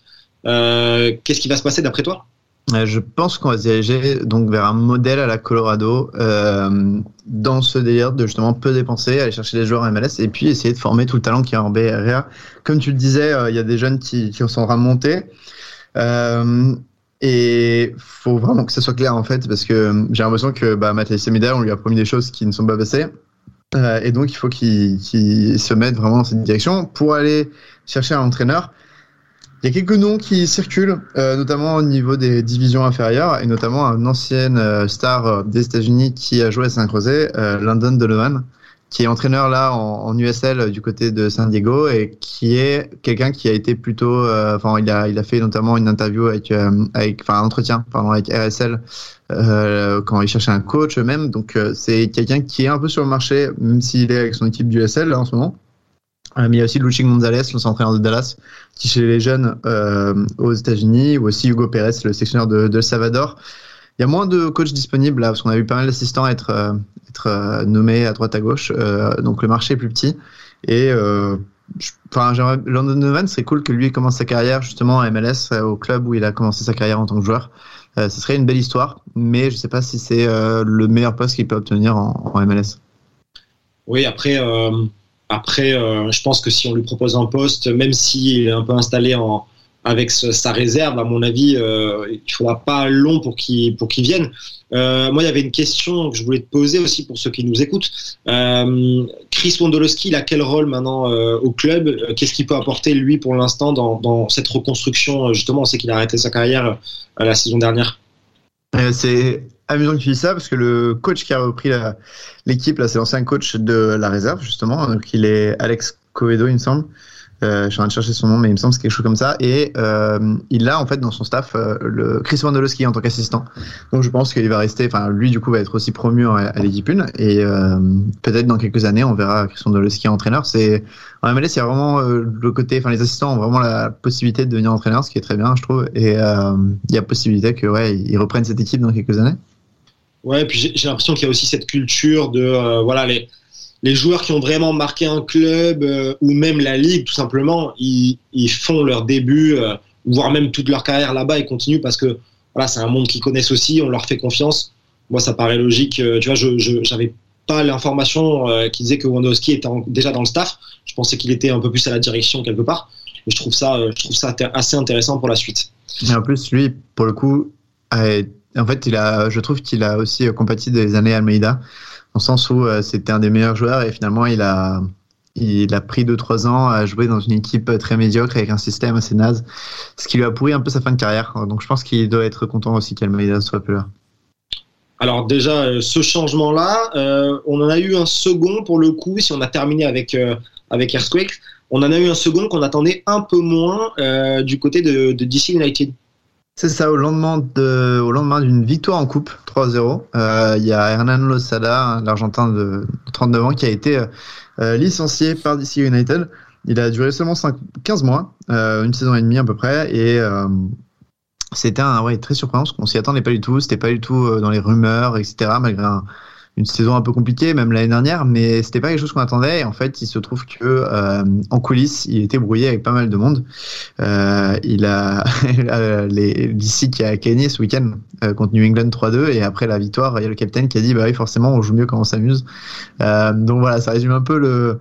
qu'est-ce qui va se passer d'après toi? euh, je pense qu'on va se diriger donc vers un modèle à la Colorado euh, dans ce délire de justement peu dépenser, aller chercher des joueurs MLS et puis essayer de former tout le talent qui est en BRA. Comme tu le disais, euh, il y a des jeunes qui, qui sont en. Euh, et faut vraiment que ça soit clair en fait parce que j'ai l'impression que bah, Mathieu Semida, on lui a promis des choses qui ne sont pas passées. Euh, et donc il faut qu'il qu se mette vraiment dans cette direction pour aller chercher un entraîneur il y a quelques noms qui circulent, euh, notamment au niveau des divisions inférieures, et notamment un ancienne euh, star euh, des États-Unis qui a joué à Saint-Crozet, euh, Landon Donovan, qui est entraîneur là en, en, USL du côté de San Diego et qui est quelqu'un qui a été plutôt, euh, enfin il a il a fait notamment une interview avec avec enfin un entretien pardon avec RSL quand il cherchait un coach même, donc c'est quelqu'un qui est un peu sur le marché même s'il est avec son équipe du USL là en ce moment. Mais il y a aussi Luching Gonzalez, le entraîneur de Dallas, qui chez les jeunes euh, aux États-Unis, ou aussi Hugo Pérez, le sectionneur de, de Salvador. Il y a moins de coachs disponibles là, parce qu'on a vu pas mal d'assistants être, euh, être euh, nommés à droite à gauche. Donc le marché est plus petit. Et enfin, London Donovan, serait cool que lui commence sa carrière justement à MLS, au club où il a commencé sa carrière en tant que joueur. ce serait une belle histoire, mais je sais pas si c'est le meilleur poste qu'il peut obtenir en, en MLS. Oui, après. Après, euh, je pense que si on lui propose un poste, même s'il est un peu installé en, avec sa réserve, à mon avis, euh, il ne faudra pas long pour qu'il pour vienne. Euh, moi, il y avait une question que je voulais te poser aussi pour ceux qui nous écoutent. Chris Wondolowski, il a quel rôle maintenant au club? Qu'est-ce qu'il peut apporter lui pour l'instant dans, dans, cette reconstruction Justement, on sait qu'il a arrêté sa carrière la saison dernière. C'est amusant que tu dis ça parce que le coach qui a repris l'équipe, là, c'est l'ancien coach de la réserve, justement. Donc, il est Alex Covedo, il me semble. Euh, je suis en train de chercher son nom, mais il me semble que c'est quelque chose comme ça. Et euh, il a en fait dans son staff euh, le Chris Wondolowski en tant qu'assistant. Donc je pense qu'il va rester. Enfin, lui du coup va être aussi promu à, l'équipe 1 et peut-être dans quelques années on verra Chris Wondolowski entraîneur. C'est en MLS il y a vraiment le côté. Enfin, les assistants ont vraiment la possibilité de devenir entraîneur, ce qui est très bien, je trouve. Et il y a possibilité que ouais ils reprennent cette équipe dans quelques années. Ouais, puis j'ai l'impression qu'il y a aussi cette culture de euh, voilà les les joueurs qui ont vraiment marqué un club euh, ou même la ligue, tout simplement, ils, ils font leur début, euh, voire même toute leur carrière là-bas et continuent parce que voilà, c'est un monde qu'ils connaissent aussi, on leur fait confiance. Moi, ça paraît logique. Euh, tu vois, je, j'avais pas l'information euh, qui disait que Wondowski était déjà dans le staff. Je pensais qu'il était un peu plus à la direction quelque part. Mais je trouve ça, euh, je trouve ça assez intéressant pour la suite. Et en plus, lui, pour le coup, a- en fait, il a, je trouve qu'il a aussi euh, compati des années Almeida, le sens où euh, c'était un des meilleurs joueurs et finalement, il a, il a pris 2-3 ans à jouer dans une équipe très médiocre avec un système assez naze, ce qui lui a pourri un peu sa fin de carrière. Donc, je pense qu'il doit être content aussi qu'Almeida soit plus là. Alors déjà, euh, ce changement-là, euh, on en a eu un second pour le coup, si on a terminé avec, euh, avec Earthquake, on en a eu un second qu'on attendait un peu moins euh, du côté de DC United. C'est ça, au lendemain de, au lendemain d'une victoire en coupe 3-0, euh, il y a Hernan Losada, l'Argentin de 39 ans, qui a été euh, licencié par DC United. Il a duré seulement 5, 15 mois, euh, une saison et demie à peu près, et euh, c'était un ouais, très surprenant parce qu'on s'y attendait pas du tout. C'était pas du tout euh, dans les rumeurs, etc. Malgré un- une saison un peu compliquée, même l'année dernière, mais c'était pas quelque chose qu'on attendait. Et en fait, il se trouve que euh, en coulisses, il était brouillé avec pas mal de monde. Euh, il a les d'ici qui a gagné ce week-end euh, contre New England 3-2 et après la victoire, il y a le capitaine qui a dit bah oui forcément on joue mieux quand on s'amuse. Euh, donc voilà, ça résume un peu le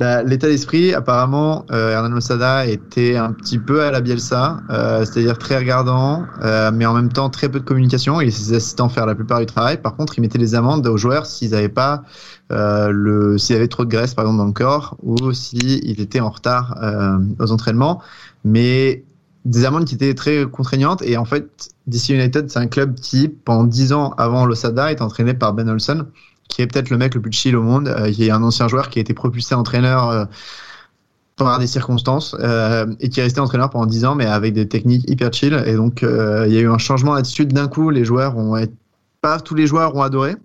l'état d'esprit. Apparemment, euh, Hernan Losada était un petit peu à la Bielsa, euh, c'est-à-dire très regardant, euh, mais en même temps très peu de communication. Il laissait ses assistants faire la plupart du travail. Par contre, il mettait des amendes aux joueurs s'ils n'avaient pas euh, le s'il avait trop de graisse par exemple dans le corps ou s'il était en retard euh, aux entraînements mais des amendes qui étaient très contraignantes. Et en fait, DC United, c'est un club qui, pendant 10 ans avant l'Osada, est entraîné par Ben Olsen, qui est peut-être le mec le plus chill au monde, euh, qui est un ancien joueur qui a été propulsé entraîneur euh, par des circonstances euh, et qui est resté entraîneur pendant 10 ans, mais avec des techniques hyper chill. Et donc, euh, il y a eu un changement d'attitude d'un coup. Les joueurs ont pas tous les joueurs ont adoré.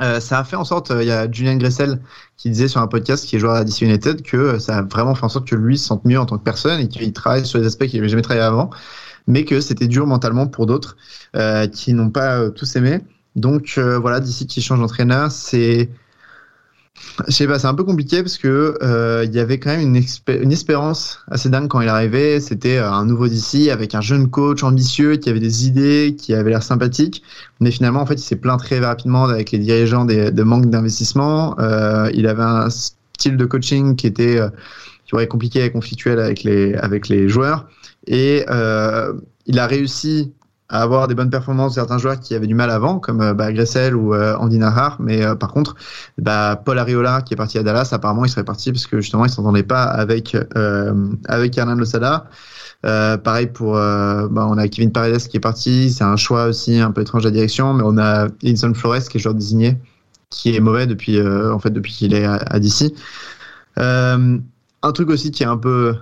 Euh, ça a fait en sorte, euh, il y a Julien Gressel qui disait sur un podcast qui est joueur à DC United que euh, ça a vraiment fait en sorte que lui se sente mieux en tant que personne et qu'il travaille sur des aspects qu'il n'avait jamais travaillé avant, mais que c'était dur mentalement pour d'autres euh, qui n'ont pas euh, tous aimé. Donc euh, voilà, d'ici qui change d'entraîneur, c'est je sais pas, c'est un peu compliqué parce que euh, il y avait quand même une, espérance assez dingue quand il arrivait. C'était euh, un nouveau DC avec un jeune coach ambitieux qui avait des idées, qui avait l'air sympathique. Mais finalement, en fait, il s'est plaint très rapidement avec les dirigeants de manque d'investissement. Il avait un style de coaching qui était qui aurait compliqué et conflictuel avec les avec les joueurs. Et il a réussi avoir des bonnes performances certains joueurs qui avaient du mal avant, comme euh, bah, Gressel ou euh, Andy Nahar. Mais euh, par contre, bah, Paul Ariola, qui est parti à Dallas, apparemment, il serait parti parce que justement, il s'entendait pas avec euh, avec Hernan Losada. Euh, pareil pour, euh, bah, on a Kevin Paredes qui est parti. C'est un choix aussi un peu étrange de la direction, mais on a Edison Flores qui est joueur désigné, qui est mauvais depuis euh, en fait depuis qu'il est à, à DC. Euh, un truc aussi qui est un peu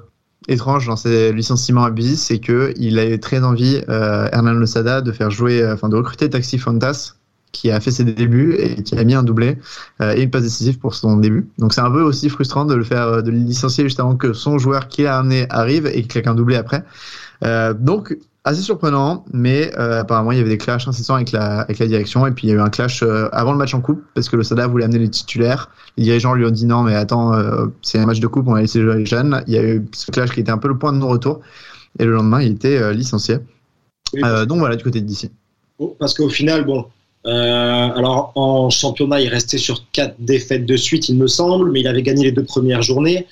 étrange dans ces licenciements abusifs, c'est que il avait très envie, euh, Hernan Losada, de faire jouer, euh, enfin de recruter Taxi Fontas, qui a fait ses débuts et qui a mis un doublé euh, et une passe décisive pour son début. Donc c'est un peu aussi frustrant de le faire, de le licencier juste avant que son joueur qui l'a amené arrive et qu'il claque un doublé après. Euh, donc assez surprenant, mais euh, apparemment il y avait des clashs incessants avec la, avec la direction et puis il y a eu un clash euh, avant le match en coupe parce que le Sada voulait amener les titulaires. Les dirigeants lui ont dit non mais attends, euh, c'est un match de coupe, on va laisser jouer les jeunes. Il y a eu ce clash qui était un peu le point de non-retour et le lendemain il était licencié. Oui. Donc voilà du côté de DC. Oh, Parce qu'au final, bon, alors en championnat, il restait sur quatre défaites de suite, il me semble, mais il avait gagné les deux premières journées.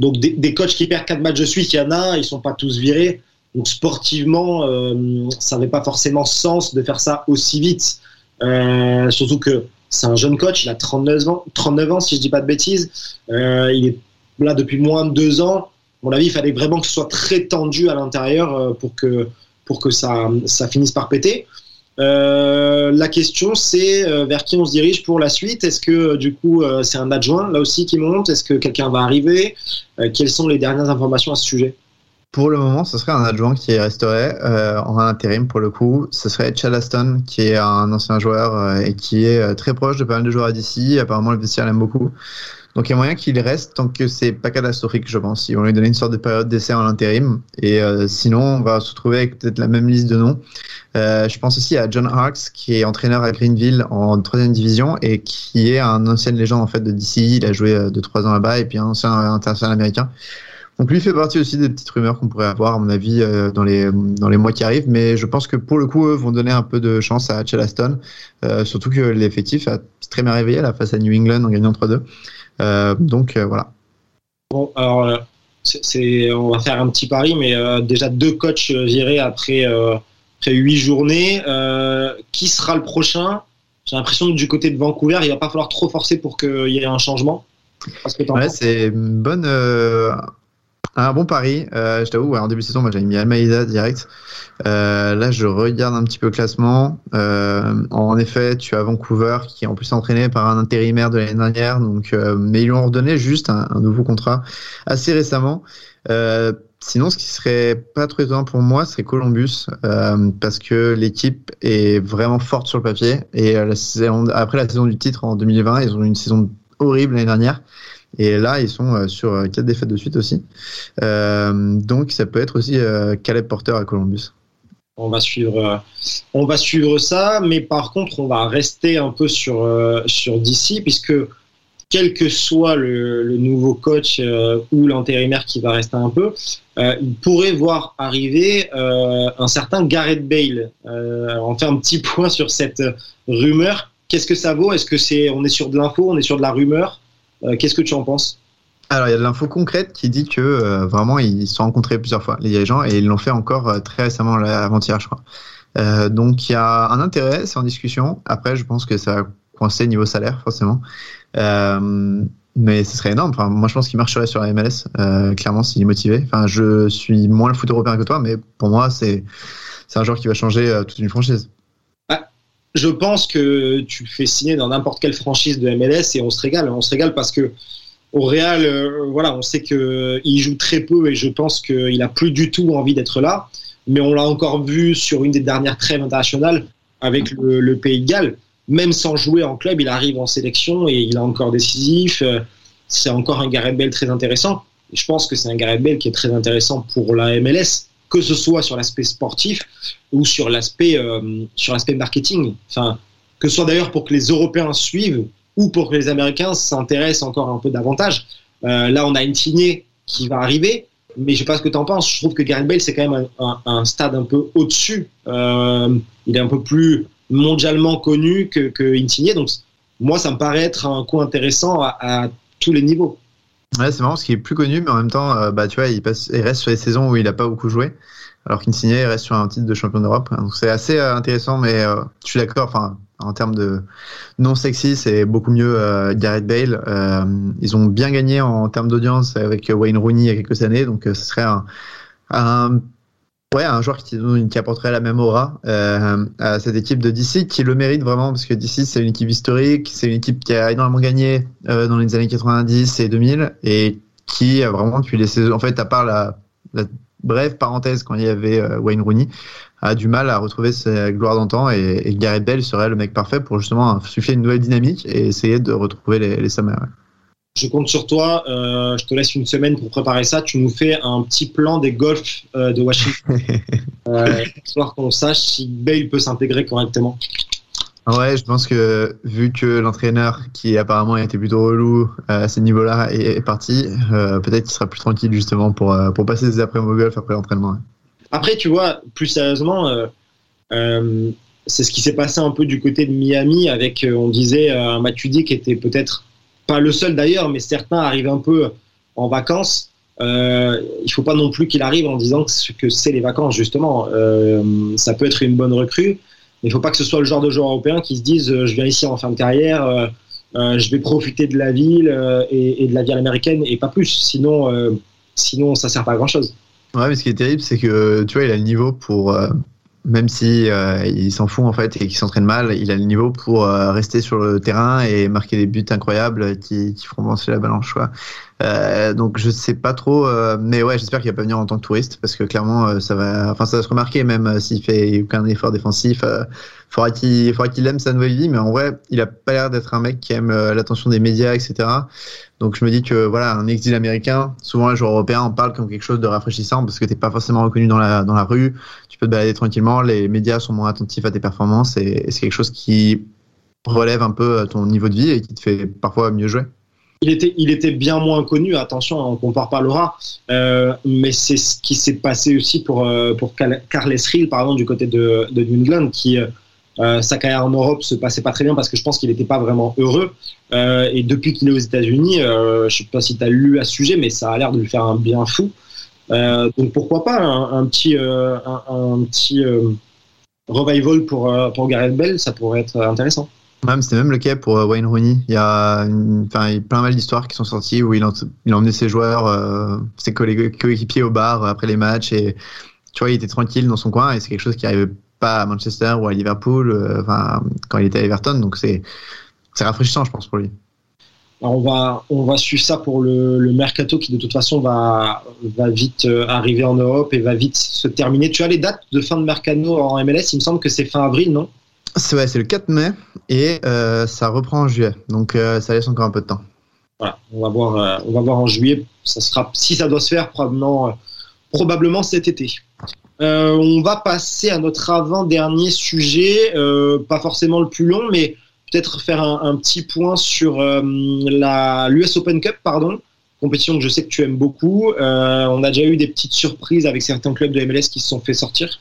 Donc des, des coachs qui perdent quatre matchs de suite, il y en a, ils sont pas tous virés. Donc sportivement, euh, ça n'avait pas forcément sens de faire ça aussi vite. Euh, surtout que c'est un jeune coach, il a 39 ans, 39 ans si je dis pas de bêtises. Euh, il est là depuis moins de deux ans. Mon avis, il fallait vraiment que ce soit très tendu à l'intérieur pour que ça, finisse par péter. La question, c'est vers qui on se dirige pour la suite? Est-ce que du coup, c'est un adjoint là aussi qui monte? Est-ce que quelqu'un va arriver? Quelles sont les dernières informations à ce sujet? Pour le moment, ce serait un adjoint qui resterait euh, en intérim pour le coup. Ce serait Chad Aston, qui est un ancien joueur euh, et qui est euh, très proche de pas mal de joueurs DC. Apparemment, le vestiaire l'aime beaucoup. Donc il y a moyen qu'il reste tant que c'est pas catastrophique, je pense. Ils vont lui donner une sorte de période d'essai en intérim. Et euh, sinon, on va se retrouver avec peut-être la même liste de noms. Euh, je pense aussi à John Harks, qui est entraîneur à Greenville en troisième division et qui est un ancien légende en fait de DC. Il a joué euh, de trois ans là-bas et puis un ancien international américain. Donc lui fait partie aussi des petites rumeurs qu'on pourrait avoir, à mon avis, euh, dans, les, dans les mois qui arrivent. Mais je pense que pour le coup, eux vont donner un peu de chance à Chelaston. Euh, surtout que l'effectif a très bien réveillé là, face à New England en gagnant 3-2. Euh, donc voilà. Bon, alors, c'est, on va faire un petit pari, mais déjà deux coachs virés après, après huit journées. Qui sera le prochain? J'ai l'impression que du côté de Vancouver, il va pas falloir trop forcer pour qu'il y ait un changement. Ouais, c'est une bonne, un bon pari. Euh, je t'avoue, en début de saison, j'avais mis Almeida direct. Euh, là, je regarde un petit peu le classement. Euh, en effet, tu as Vancouver qui est en plus entraîné par un intérimaire de l'année dernière, donc, euh, mais ils lui ont redonné juste un, un nouveau contrat assez récemment. Euh, sinon, ce qui serait pas trop étonnant pour moi, serait Columbus, euh, parce que l'équipe est vraiment forte sur le papier. Et la saison, après la saison du titre en 2020, ils ont eu une saison horrible l'année dernière. Et là, ils sont euh, sur euh, quatre défaites de suite aussi. Euh, donc, ça peut être aussi Caleb Porter à Columbus. On va suivre, on va suivre ça, mais par contre, on va rester un peu sur sur DC puisque quel que soit le, nouveau coach ou l'intérimaire qui va rester un peu, il pourrait voir arriver un certain Garrett Bale. On fait un petit point sur cette rumeur. Qu'est-ce que ça vaut? Est-ce que c'est, on est sur de l'info, on est sur de la rumeur? Qu'est-ce que tu en penses? Alors, il y a de l'info concrète qui dit que euh, vraiment, ils se sont rencontrés plusieurs fois, les dirigeants, et ils l'ont fait encore euh, très récemment, avant-hier, je crois. Euh, donc, il y a un intérêt, c'est en discussion. Après, je pense que ça va coincer niveau salaire, forcément. Euh, mais ce serait énorme. Enfin, moi, je pense qu'il marcherait sur la MLS, euh, clairement, s'il est motivé. Enfin, je suis moins le foot européen que toi, mais pour moi, c'est c'est un joueur qui va changer euh, toute une franchise. Je pense que tu fais signer dans n'importe quelle franchise de MLS et on se régale. On se régale parce que au Real, euh, voilà, on sait que il joue très peu et je pense qu'il a plus du tout envie d'être là. Mais on l'a encore vu sur une des dernières trêves internationales avec le, le Pays de Galles. Même sans jouer en club, il arrive en sélection et il est encore décisif. Euh, C'est encore un Gareth Bale très intéressant. Je pense que c'est un Gareth Bale qui est très intéressant pour la MLS, que ce soit sur l'aspect sportif ou sur l'aspect euh, sur l'aspect marketing. Enfin, que ce soit d'ailleurs pour que les Européens suivent ou pour que les Américains s'intéressent encore un peu davantage. Euh, là, on a Insigne qui va arriver, mais je sais pas ce que tu en penses. Je trouve que Gareth Bale c'est quand même un, un, stade un peu au-dessus. Euh, il est un peu plus mondialement connu que, que donc moi ça me paraît être un coup intéressant à tous les niveaux. Ouais, c'est marrant parce qu'il est plus connu, mais en même temps, euh, bah, tu vois, il, passe, il reste sur les saisons où il a pas beaucoup joué, alors qu'Insigne il reste sur un titre de champion d'Europe. Donc c'est assez euh, intéressant, mais euh, je suis d'accord. Enfin, en termes de non sexy, c'est beaucoup mieux euh, Gareth Bale. Ils ont bien gagné en, termes d'audience avec Wayne Rooney il y a quelques années, donc ce serait un, un Ouais, un joueur qui, apporterait la même aura euh, à cette équipe de DC, qui le mérite vraiment, parce que DC, c'est une équipe historique, c'est une équipe qui a énormément gagné euh, dans les années 90 et 2000, et qui a vraiment, depuis les saisons, en fait, à part la, brève parenthèse quand il y avait euh, Wayne Rooney, a du mal à retrouver sa gloire d'antan, et, et Gareth Bell serait le mec parfait pour justement insuffler une nouvelle dynamique et essayer de retrouver les, les sommets. Je compte sur toi. Euh, je te laisse une semaine pour préparer ça. Tu nous fais un petit plan des golfs euh, de Washington, euh, histoire qu'on sache si Bale peut s'intégrer correctement. Ouais, je pense que vu que l'entraîneur, qui apparemment était plutôt relou à ce niveau-là, est, est parti, peut-être qu'il sera plus tranquille justement pour, pour passer ses après-midi au golf après l'entraînement. Après, tu vois, plus sérieusement, c'est ce qui s'est passé un peu du côté de Miami avec, on disait, un Matuidi qui était peut-être pas le seul d'ailleurs, mais certains arrivent un peu en vacances. Euh, il faut pas non plus qu'il arrive en disant que c'est les vacances justement. Euh, ça peut être une bonne recrue, mais il faut pas que ce soit le genre de joueur européen qui se dise euh, je viens ici en fin de carrière, euh, je vais profiter de la ville et, de la vie américaine et pas plus. Sinon, sinon ça sert pas à grand chose. Ouais, mais ce qui est terrible, c'est que tu vois, il a le niveau pour même si euh, il s'en fout en fait et qu'il s'entraîne mal, il a le niveau pour euh, rester sur le terrain et marquer des buts incroyables qui, qui feront pencher la balance. Euh, donc je sais pas trop, euh, mais ouais, j'espère qu'il va pas venir en tant que touriste parce que clairement ça va, enfin ça va se remarquer même s'il fait aucun effort défensif. Faudra qu'il faudra qu'il aime sa nouvelle vie, mais en vrai, il a pas l'air d'être un mec qui aime l'attention des médias, etc. Donc je me dis que voilà, un exil américain, souvent les joueurs européens en parlent comme quelque chose de rafraîchissant parce que t'es pas forcément reconnu dans la dans la rue, tu peux te balader tranquillement, les médias sont moins attentifs à tes performances et, c'est quelque chose qui relève un peu ton niveau de vie et qui te fait parfois mieux jouer il était, il était bien moins connu, attention, on compare pas Laura, euh, mais c'est ce qui s'est passé aussi pour, euh, pour Carles Rill, pardon, du côté de, de New England, qui, euh, sa carrière en Europe se passait pas très bien parce que je pense qu'il n'était pas vraiment heureux. Euh, et depuis qu'il est aux États-Unis, euh, je sais pas si tu as lu à ce sujet, mais ça a l'air de lui faire un bien fou. Euh, donc pourquoi pas un, petit, un, petit revival pour, pour Gareth Bell, ça pourrait être intéressant. C'était même le cas pour euh, Wayne Rooney. Il y a, enfin, il y plein mal d'histoires qui sont sorties où il a, il a emmené ses joueurs, euh, ses coéquipiers au bar après les matchs et tu vois, il était tranquille dans son coin et c'est quelque chose qui arrivait pas à Manchester ou à Liverpool, euh, enfin, quand il était à Everton. Donc c'est, rafraîchissant, je pense, pour lui. Alors on va, on va suivre ça pour le, le, mercato qui de toute façon va, va vite euh, arriver en Europe et va vite se terminer. Tu as les dates de fin de mercato en MLS Il me semble que c'est fin avril, non? C'est ouais, le 4 mai et euh, ça reprend en juillet. Donc euh, ça laisse encore un peu de temps. Voilà, on va voir, on va voir en juillet. Ça sera, si ça doit se faire, probablement, probablement cet été. Euh, on va passer à notre avant-dernier sujet, pas forcément le plus long, mais peut-être faire un, petit point sur la l'US Open Cup, pardon, compétition que je sais que tu aimes beaucoup. on a déjà eu des petites surprises avec certains clubs de MLS qui se sont fait sortir.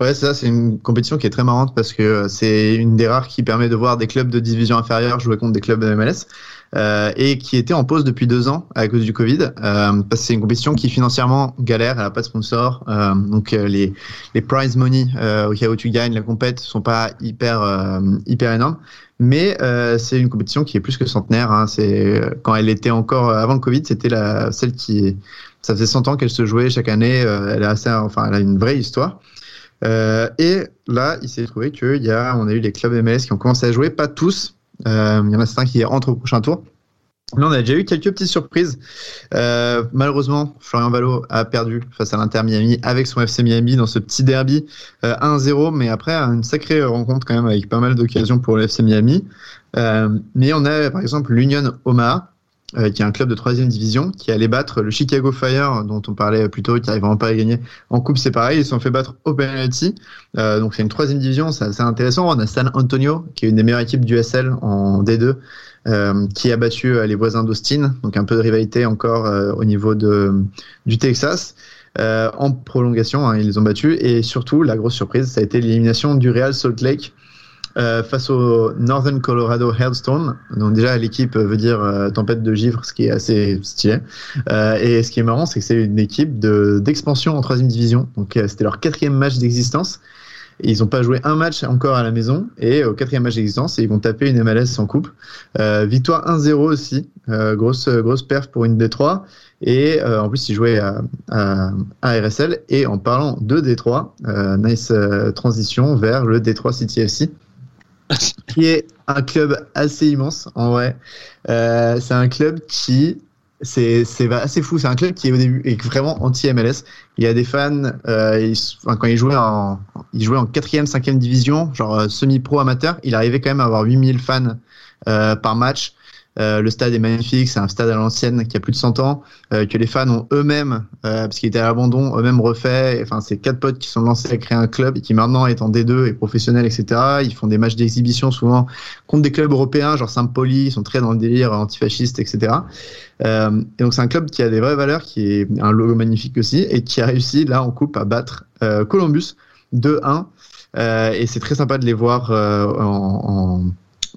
Ouais, ça, c'est une compétition qui est très marrante parce que euh, c'est une des rares qui permet de voir des clubs de division inférieure jouer contre des clubs de MLS euh, et qui était en pause depuis deux ans à cause du Covid. Euh, c'est une compétition qui financièrement galère, elle n'a pas de sponsor, euh, donc euh, les, les prize money au cas où tu gagnes la compète sont pas hyper hyper énormes. Mais c'est une compétition qui est plus que centenaire. Hein. C'est quand elle était encore avant le Covid, c'était la celle qui ça faisait 100 ans qu'elle se jouait chaque année. elle a assez, enfin, elle a une vraie histoire. Euh, et là, il s'est trouvé qu'il y a, on a eu les clubs MLS qui ont commencé à jouer, pas tous. Euh, il y en a certains qui entrent au prochain tour. Là, on a déjà eu quelques petites surprises. Euh, malheureusement, Florian Valo a perdu face à l'Inter Miami avec son FC Miami dans ce petit derby euh, 1-0, mais après une sacrée rencontre quand même avec pas mal d'occasions pour le FC Miami. Euh, mais on a par exemple l'Union Omaha euh, qui est un club de troisième division, qui allait battre le Chicago Fire, dont on parlait plus tôt, qui n'arrive vraiment pas à gagner. En coupe, c'est pareil, ils se sont fait battre au penalty. Euh, donc c'est une troisième division, c'est assez intéressant. On a San Antonio, qui est une des meilleures équipes du SL en D2, euh, qui a battu euh, les voisins d'Austin, donc un peu de rivalité encore euh, au niveau de, du Texas. en prolongation, hein, ils les ont battus. Et surtout, la grosse surprise, ça a été l'élimination du Real Salt Lake euh, face au Northern Colorado Hailstone. Donc déjà l'équipe veut dire euh, tempête de givre, ce qui est assez stylé. Euh, et ce qui est marrant, c'est que c'est une équipe de d'expansion en troisième division. Donc euh, c'était leur quatrième match d'existence. Ils n'ont pas joué un match encore à la maison et au quatrième match d'existence, ils vont taper une MLS sans coupe. Euh, victoire 1-0 aussi, grosse grosse perf pour une D3. Et en plus, ils jouaient à, à, à, RSL. Et en parlant de D3, nice transition vers le D3 City FC qui est un club assez immense en vrai. Euh, c'est un club qui c'est assez fou. C'est un club qui est au début est vraiment anti MLS. Il y a des fans euh, ils, quand il jouait en il jouait en quatrième, cinquième division, genre euh, semi-pro amateur. Il arrivait quand même à avoir 8000 fans euh, par match. Euh, le stade est magnifique, c'est un stade à l'ancienne qui a plus de 100 ans, euh, que les fans ont eux-mêmes, euh, parce qu'il était à l'abandon, eux-mêmes refait. Enfin, c'est quatre potes qui sont lancés à créer un club et qui maintenant est en D2 et professionnel, etc. Ils font des matchs d'exhibition souvent contre des clubs européens, genre Saint-Pauli, ils sont très dans le délire antifasciste, etc. Et donc c'est un club qui a des vraies valeurs, qui est un logo magnifique aussi, et qui a réussi là en coupe à battre Columbus 2-1. et c'est très sympa de les voir en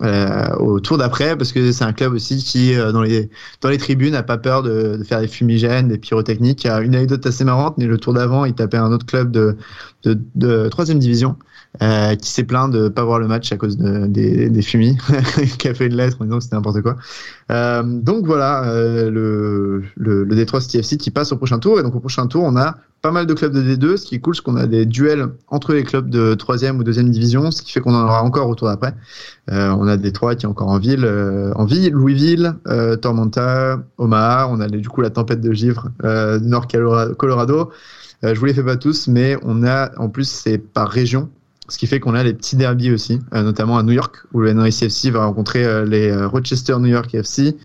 euh, au tour d'après parce que c'est un club aussi qui euh, dans les dans les tribunes a pas peur de, de, faire des fumigènes, des pyrotechniques. Il y a une anecdote assez marrante, mais le tour d'avant, il tapait un autre club de de, troisième division euh, qui s'est plaint de pas voir le match à cause de, des, des fumis, qui a fait une lettre en disant c'était n'importe quoi. Euh, donc voilà, euh, le, le, le Détroit CTFC qui passe au prochain tour. Et donc au prochain tour, on a pas mal de clubs de D2. Ce qui est cool, c'est qu'on a des duels entre les clubs de troisième ou deuxième division, ce qui fait qu'on en aura encore au tour d'après. Euh, on a Détroit qui est encore en ville, en ville, Louisville, Tormenta, Omaha. On a du coup la tempête de givre, Nord Colorado. je vous les fais pas tous, mais on a en plus c'est par région. Ce qui fait qu'on a les petits derbies aussi, euh, notamment à New York, où le NYCFC va rencontrer euh, les Rochester New York FC.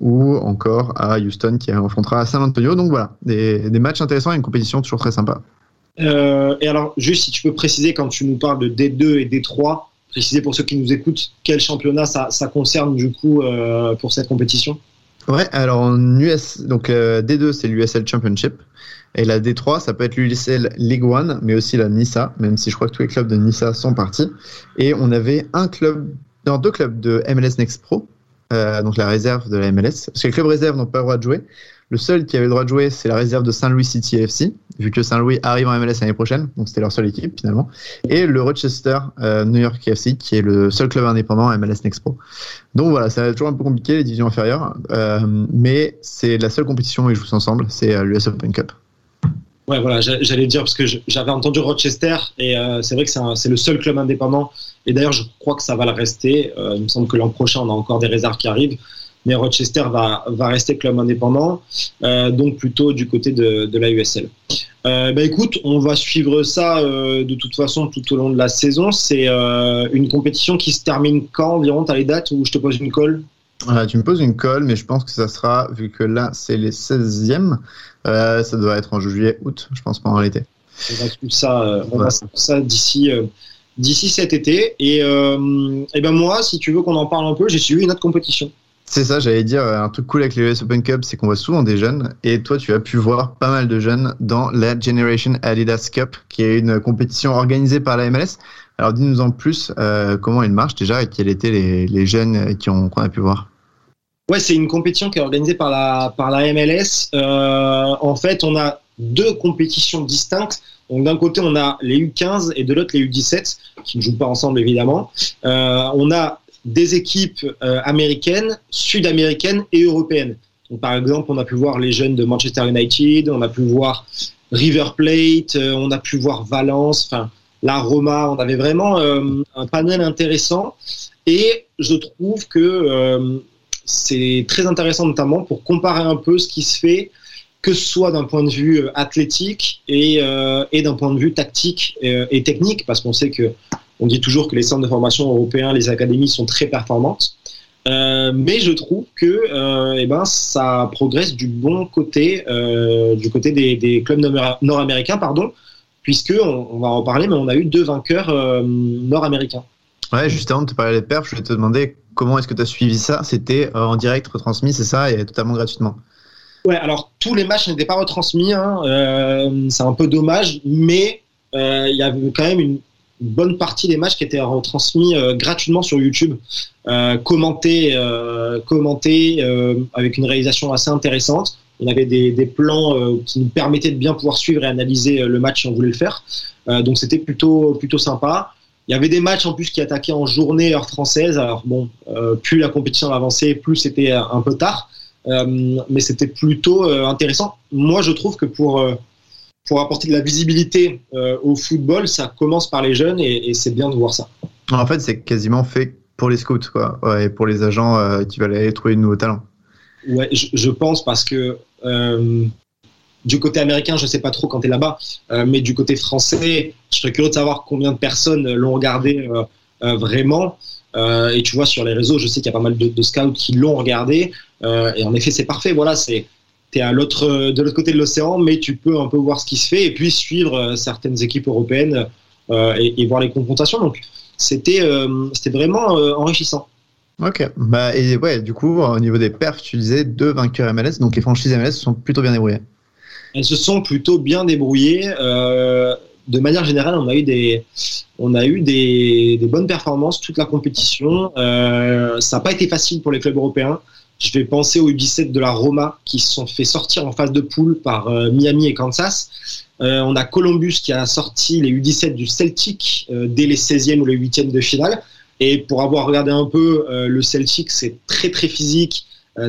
ou encore à Houston qui affrontera San Antonio. Donc voilà, des, des matchs intéressants et une compétition toujours très sympa. Euh, et alors, juste si tu peux préciser quand tu nous parles de D2 et D3, préciser pour ceux qui nous écoutent quel championnat ça, ça concerne du coup euh, pour cette compétition? Ouais, alors en US, donc euh, D2 c'est l'USL Championship et la D3 ça peut être l'USL League One, mais aussi la NISA, même si je crois que tous les clubs de NISA sont partis. Et on avait un club, deux clubs de MLS Next Pro, euh, donc la réserve de la MLS, parce que les clubs réserves n'ont pas le droit de jouer. Le seul qui avait le droit de jouer, c'est la réserve de Saint-Louis City FC, vu que Saint-Louis arrive en MLS l'année prochaine, donc c'était leur seule équipe finalement. Et le Rochester euh, New York FC, qui est le seul club indépendant MLS Next Pro. Donc voilà, ça va toujours un peu compliqué les divisions inférieures, euh, mais c'est la seule compétition où ils jouent ensemble, c'est l'US Open Cup. Ouais, voilà, j'allais dire parce que j'avais entendu Rochester et euh, c'est vrai que c'est le seul club indépendant. Et d'ailleurs, je crois que ça va le rester. Euh, il me semble que l'an prochain, on a encore des réserves qui arrivent mais Rochester va, va rester club indépendant, euh, donc plutôt du côté de, de la USL. Bah écoute, on va suivre ça de toute façon tout au long de la saison. C'est une compétition qui se termine quand environ T'as les dates où je te pose une colle? Euh, Tu me poses une colle, mais je pense que ça sera, vu que là c'est les 16e, euh, ça doit être en juillet-août, je pense, pendant l'été. On va suivre ça, va suivre ça d'ici d'ici cet été. Et, et ben moi, si tu veux qu'on en parle un peu, j'ai suivi une autre compétition. C'est ça, j'allais dire, un truc cool avec les US Open Cup, c'est qu'on voit souvent des jeunes, et toi tu as pu voir pas mal de jeunes dans la Generation Adidas Cup, qui est une compétition organisée par la MLS. Alors dis-nous en plus euh, comment elle marche déjà et quels étaient les, les jeunes qu'on a pu voir. Ouais, c'est une compétition qui est organisée par la, par la MLS. Euh, en fait, on a deux compétitions distinctes. Donc d'un côté, on a les U15 et de l'autre les U17, qui ne jouent pas ensemble évidemment. Euh, on a des équipes euh, américaines, sud-américaines et européennes. Donc, par exemple, on a pu voir les jeunes de Manchester United, on a pu voir River Plate, euh, on a pu voir Valence, enfin la Roma. On avait vraiment euh, un panel intéressant et je trouve que euh, c'est très intéressant notamment pour comparer un peu ce qui se fait que ce soit d'un point de vue euh, athlétique et, euh, et d'un point de vue tactique et, et technique, parce qu'on sait que on dit toujours que les centres de formation européens, les académies sont très performantes. Euh, mais je trouve que euh, eh ben, ça progresse du bon côté, euh, du côté des, clubs nord-américains, pardon, puisque on, va en parler, mais on a eu deux vainqueurs euh, nord-américains. Ouais, juste avant de te parler des perfs, je vais te demander comment est-ce que tu as suivi ça? C'était euh, en direct retransmis, c'est ça, et totalement gratuitement Ouais, alors tous les matchs n'étaient pas retransmis, hein, euh, c'est un peu dommage, mais il y avait quand même une bonne partie des matchs qui étaient retransmis euh, gratuitement sur YouTube, euh, commentés, euh, commentés avec une réalisation assez intéressante. On avait des, des plans qui nous permettaient de bien pouvoir suivre et analyser le match si on voulait le faire. donc c'était plutôt plutôt sympa. Il y avait des matchs en plus qui attaquaient en journée heure française. Alors bon, plus la compétition avançait, plus c'était un peu tard, mais c'était plutôt intéressant. Moi, je trouve que pour pour apporter de la visibilité euh, au football, ça commence par les jeunes et, et c'est bien de voir ça. En fait, c'est quasiment fait pour les scouts, quoi, ouais, et pour les agents euh, qui veulent aller trouver de nouveaux talents. Ouais, je, je pense parce que euh, du côté américain, je sais pas trop quand tu es là-bas, euh, mais du côté français, je serais curieux de savoir combien de personnes l'ont regardé euh, vraiment. et tu vois, sur les réseaux, je sais qu'il y a pas mal de, scouts qui l'ont regardé. et en effet, c'est parfait. Voilà, c'est tu es à l'autre, de l'autre côté de l'océan, mais tu peux un peu voir ce qui se fait et puis suivre euh, certaines équipes européennes euh, et, voir les confrontations. Donc, c'était, euh, c'était vraiment enrichissant. Ok, bah, et ouais, du coup, au niveau des perfs, tu disais deux vainqueurs MLS, donc les franchises MLS sont plutôt bien débrouillées. Elles se sont plutôt bien débrouillées. Euh, de manière générale, on a eu des, on a eu des, des bonnes performances toute la compétition. Euh, ça n'a pas été facile pour les clubs européens. Je vais penser aux U17 de la Roma qui se sont fait sortir en phase de poule par euh, Miami et Kansas. Euh, on a Columbus qui a sorti les U17 du Celtic euh, dès les 16e ou les 8e de finale. Et pour avoir regardé un peu, euh, le Celtic, c'est très très physique,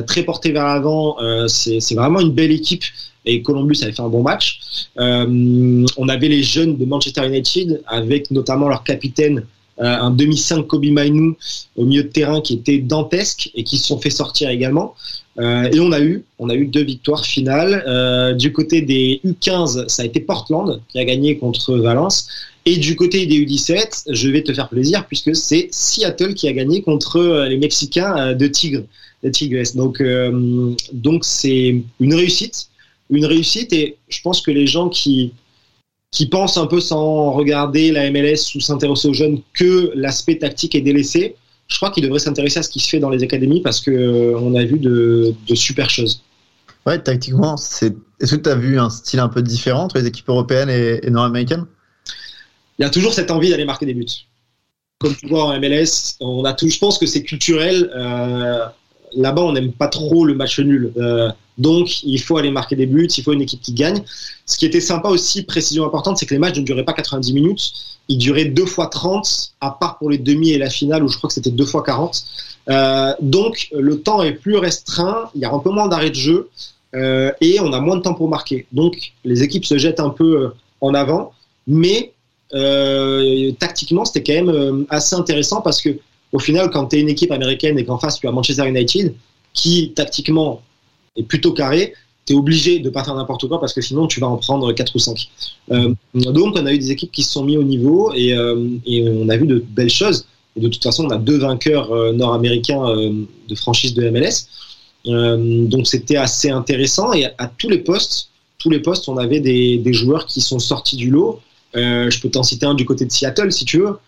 très porté vers l'avant. c'est vraiment une belle équipe. Et Columbus avait fait un bon match. on avait les jeunes de Manchester United avec notamment leur capitaine euh, un demi-5 Kobe Mainu au milieu de terrain qui était dantesque et qui se sont fait sortir également. Euh, et on a eu, on a eu deux victoires finales. Euh, du côté des U15, ça a été Portland qui a gagné contre Valence. Et du côté des U17, je vais te faire plaisir puisque c'est Seattle qui a gagné contre les Mexicains de Tigre. Les Tigres. Donc, euh, donc c'est une réussite, une réussite, et je pense que les gens qui qui pensent un peu sans regarder la MLS ou s'intéresser aux jeunes que l'aspect tactique est délaissé, je crois qu'ils devraient s'intéresser à ce qui se fait dans les académies parce que euh, on a vu de, de super choses. Ouais, tactiquement, c'est. Est-ce que tu as vu un style un peu différent entre les équipes européennes et, et nord-américaines? Il y a toujours cette envie d'aller marquer des buts. Comme tu vois en MLS, on a tout. Je pense que c'est culturel. Euh, Là-bas, on n'aime pas trop le match nul. Euh, donc, il faut aller marquer des buts. Il faut une équipe qui gagne. Ce qui était sympa aussi, précision importante, c'est que les matchs ne duraient pas 90 minutes. Ils duraient deux fois 30, à part pour les demi et la finale où je crois que c'était deux fois 40. Euh, donc, le temps est plus restreint. Il y a un peu moins d'arrêt de jeu. Euh, et on a moins de temps pour marquer. Donc les équipes se jettent un peu en avant, mais tactiquement c'était quand même assez intéressant parce que au final quand tu es une équipe américaine et qu'en face tu as Manchester United qui tactiquement est plutôt carré, tu es obligé de pas faire n'importe quoi parce que sinon tu vas en prendre 4 ou 5. Euh, donc on a eu des équipes qui se sont mis au niveau et, euh, on a vu de belles choses. De toute façon on a deux vainqueurs euh, nord-américains de franchise de MLS. Donc c'était assez intéressant et à tous les postes, tous les postes, on avait des, des joueurs qui sont sortis du lot. Je peux t'en citer un du côté de Seattle si tu veux,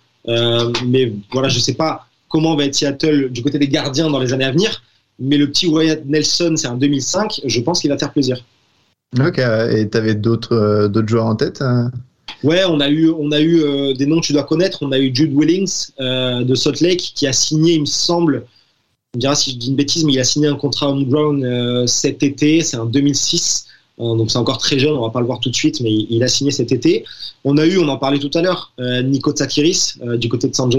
mais voilà, je sais pas comment va être Seattle du côté des gardiens dans les années à venir. Mais le petit Wyatt Nelson, c'est un 2005, je pense qu'il va faire plaisir. Ok, et tu avais d'autres euh, d'autres joueurs en tête euh Ouais, on a eu, on a eu euh, des noms que tu dois connaître. On a eu Jude Willings euh, de Salt Lake qui a signé, il me semble, on me dira si je dis une bêtise, mais il a signé un contrat homegrown cet été, c'est en 2006. Euh, donc c'est encore très jeune, on va pas le voir tout de suite, mais il, a signé cet été. On a eu, on en parlait tout à l'heure, euh, Nico Tsakiris euh, du côté de San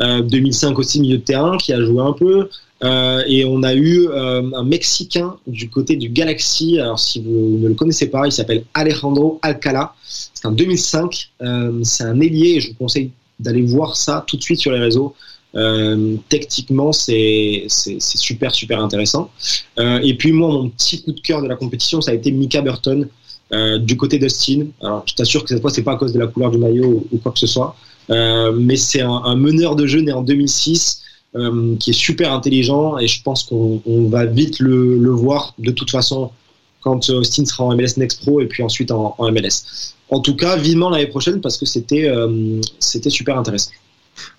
euh, 2005 aussi milieu de terrain qui a joué un peu. Euh, et on a eu euh, un Mexicain du côté du Galaxy. Alors si vous ne le connaissez pas, il s'appelle Alejandro Alcala. C'est un 2005. Euh, c'est un ailier. Et je vous conseille d'aller voir ça tout de suite sur les réseaux. Euh, techniquement, c'est super super intéressant. Euh, et puis moi, mon petit coup de cœur de la compétition, ça a été Mika Burton euh, du côté d'Austin. Alors, je t'assure que cette fois, c'est pas à cause de la couleur du maillot ou, quoi que ce soit, mais c'est un, meneur de jeu né en 2006 euh, qui est super intelligent et je pense qu'on on va vite le, voir de toute façon quand Austin sera en MLS Next Pro et puis ensuite en, MLS. En tout cas, vivement l'année prochaine parce que c'était super intéressant.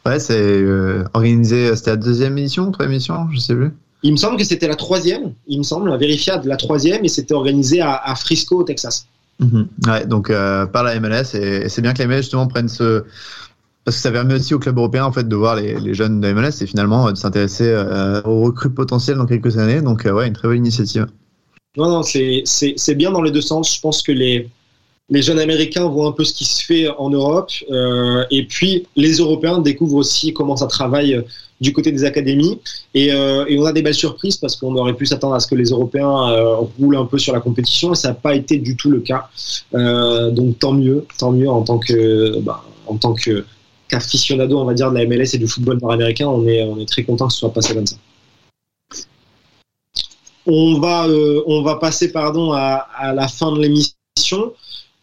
Ouais, c'est euh, organisé, c'était la deuxième édition, troisième édition, je sais plus. Il me semble que c'était la troisième, il me semble, vérifiable la troisième, et c'était organisé à, à Frisco, au Texas. Mhm. Ouais, donc euh, par la MLS, et, et c'est bien que la MLS justement prenne ce. Parce que ça permet aussi au club européen en fait de voir les, les jeunes de la MLS et finalement euh, de s'intéresser euh, aux recrues potentielles dans quelques années. Donc euh, ouais, une très belle initiative. Non, non, c'est bien dans les deux sens. Je pense que les, les jeunes Américains voient un peu ce qui se fait en Europe, euh, et puis les Européens découvrent aussi comment ça travaille euh, du côté des académies. Et, euh, et on a des belles surprises parce qu'on aurait pu s'attendre à ce que les Européens roulent un peu sur la compétition, et ça n'a pas été du tout le cas. Donc tant mieux, tant mieux en tant que bah, en tant que on va dire, de la MLS et du football nord-américain, on est, on est très content que ce soit passé comme ça. On va, passer pardon, à la fin de l'émission.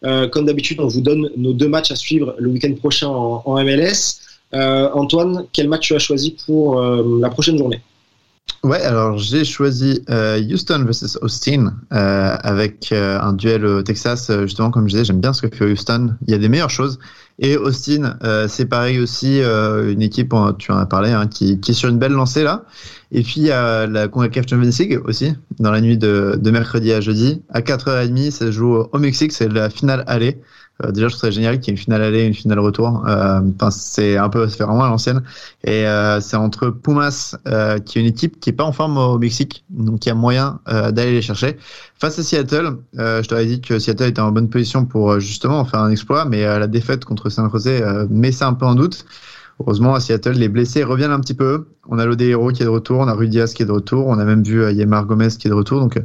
Euh, comme d'habitude, on vous donne nos deux matchs à suivre le week-end prochain en, MLS. Euh, Antoine, quel match tu as choisi pour euh, la prochaine journée? Ouais, alors j'ai choisi Houston versus Austin avec un duel au Texas. Justement, comme je disais, j'aime bien ce que fait Houston. Il y a des meilleures choses. Et Austin, euh, c'est pareil aussi, euh, une équipe, on- tu en as parlé, hein, qui, qui est sur une belle lancée là. Et puis il y a la CONCACAF Champions League aussi, dans la nuit de, de mercredi à jeudi. À 4h30, ça joue au Mexique, c'est la finale aller. Euh, déjà, je trouve ça génial qu'il y ait une finale aller et une finale retour. Euh, Enfin, c'est un peu, fait vraiment à l'ancienne. Et euh, c'est entre Pumas, euh, qui est une équipe qui est pas en forme au Mexique, donc il y a moyen d'aller les chercher. Face à Seattle, je t'avais dit que Seattle était en bonne position pour justement faire un exploit, mais la défaite contre San euh, met ça un peu en doute. Heureusement, à Seattle, les blessés reviennent un petit peu. On a Lode Hero qui est de retour, on a Rudias qui est de retour, on a même vu euh, Yemar Gomez qui est de retour. Donc, euh,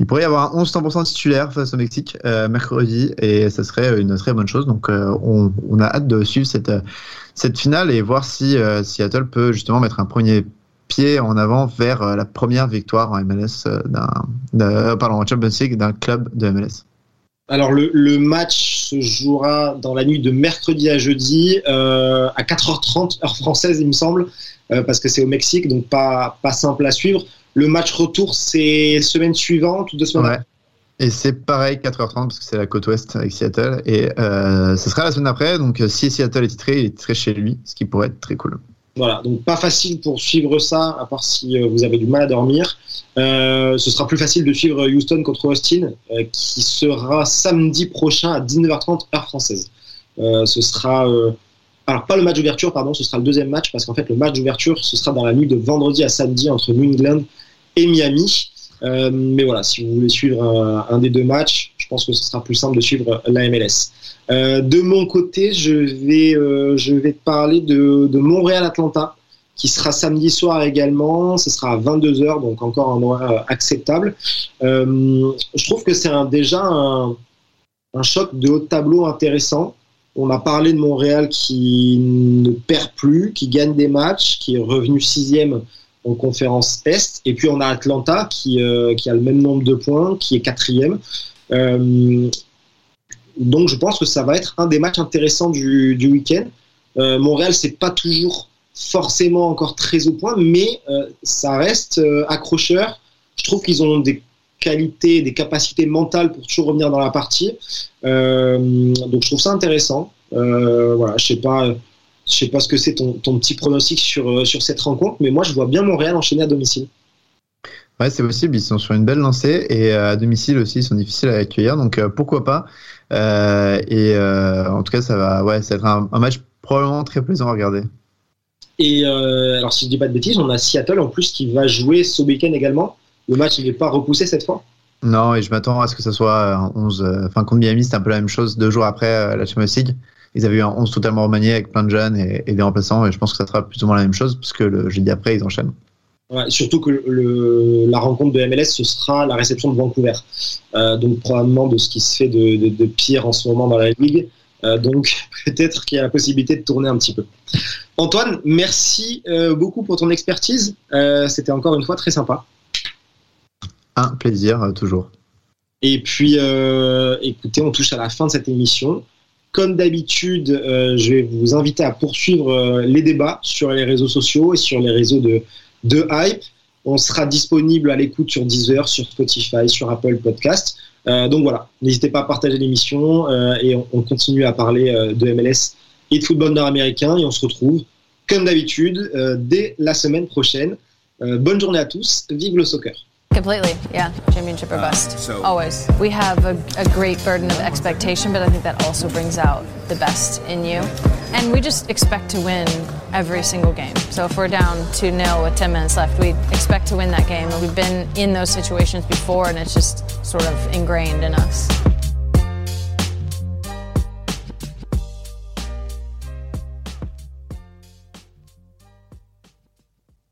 il pourrait y avoir un 11-100% titulaire face au Mexique euh, mercredi, et ça serait une très bonne chose. Donc, on, a hâte de suivre cette, finale et voir si Seattle peut justement mettre un premier pied en avant vers la première victoire en MLS d'un- pardon, en Champions League d'un club de MLS. Alors le, le match se jouera dans la nuit de mercredi à jeudi euh, à 4h30 heure française il me semble euh, parce que c'est au Mexique donc pas pas simple à suivre. Le match retour, c'est semaine suivante ou deux semaines Ouais. Et c'est pareil, 4h30, parce que c'est la côte ouest avec Seattle. Et euh, ce sera la semaine après. Donc, si Seattle est titré, il est titré chez lui, ce qui pourrait être très cool. Voilà, donc pas facile pour suivre ça, à part si euh, vous avez du mal à dormir. Euh, ce sera plus facile de suivre Houston contre Austin, euh, qui sera samedi prochain à 19h30 heure française. Euh, ce sera, euh, alors pas le match d'ouverture, pardon, ce sera le deuxième match, parce qu'en fait le match d'ouverture, ce sera dans la nuit de vendredi à samedi entre New England et Miami. Euh, mais voilà, si vous voulez suivre un, un des deux matchs, je pense que ce sera plus simple de suivre la MLS. Euh, de mon côté, je vais, euh, je vais te parler de, Montréal-Atlanta, qui sera samedi soir également. Ce sera à 22h, donc encore un horaire euh, acceptable. Euh, je trouve que c'est déjà un, choc de haut tableau intéressant. On a parlé de Montréal qui ne perd plus, qui gagne des matchs, qui est revenu sixième en conférence Est. Et puis on a Atlanta qui, euh, qui a le même nombre de points, qui est quatrième. Euh, donc je pense que ça va être un des matchs intéressants du, du week-end. Euh, Montréal, c'est pas toujours forcément encore très au point, mais euh, ça reste accrocheur. Je trouve qu'ils ont des qualités, des capacités mentales pour toujours revenir dans la partie. Donc je trouve ça intéressant. Voilà, je sais pas, je sais pas ce que c'est ton, ton petit pronostic sur euh, sur cette rencontre, mais moi je vois bien Montréal enchaîner à domicile. Ouais, c'est possible. Ils sont sur une belle lancée et euh, à domicile aussi, ils sont difficiles à accueillir. Donc euh, pourquoi pas? Euh, et euh, en tout cas, ça va, ouais, ça va être un, un match probablement très plaisant à regarder. Et alors si je dis pas de bêtises, on a Seattle en plus qui va jouer ce week-end également. Le match n'est pas repoussé cette fois? Non, et je m'attends à ce que ça soit un 11. euh, Enfin, contre Miami, c'était un peu la même chose deux jours après la Champions League. Ils avaient eu un 11 totalement remanié avec plein de jeunes et, et des remplaçants, et je pense que ça sera plus ou moins la même chose, puisque le jeudi après, ils enchaînent. Ouais, surtout que le, la rencontre de MLS, ce sera la réception de Vancouver. Euh, donc probablement de ce qui se fait de, de, de pire en ce moment dans la ligue. Euh, donc peut-être qu'il y a la possibilité de tourner un petit peu. Antoine, merci euh, beaucoup pour ton expertise. C'était encore une fois très sympa. Un plaisir, toujours. Et puis, écoutez, on touche à la fin de cette émission. Comme d'habitude, euh, je vais vous inviter à poursuivre euh, les débats sur les réseaux sociaux et sur les réseaux de, de Hype. On sera disponible à l'écoute sur Deezer, sur Spotify, sur Apple Podcast. Euh, donc voilà, n'hésitez pas à partager l'émission euh, et on, on continue à parler euh, de MLS et de football nord-américain et on se retrouve comme d'habitude euh, dès la semaine prochaine. Bonne journée à tous, vive le soccer. Completely, yeah. Championship or uh, bust. Always. We have a, a great burden of expectation, but I think that also brings out the best in you. And we just expect to win every single game. So if we're down 2 0 with 10 minutes left, we expect to win that game. And we've been in those situations before, and it's just sort of ingrained in us.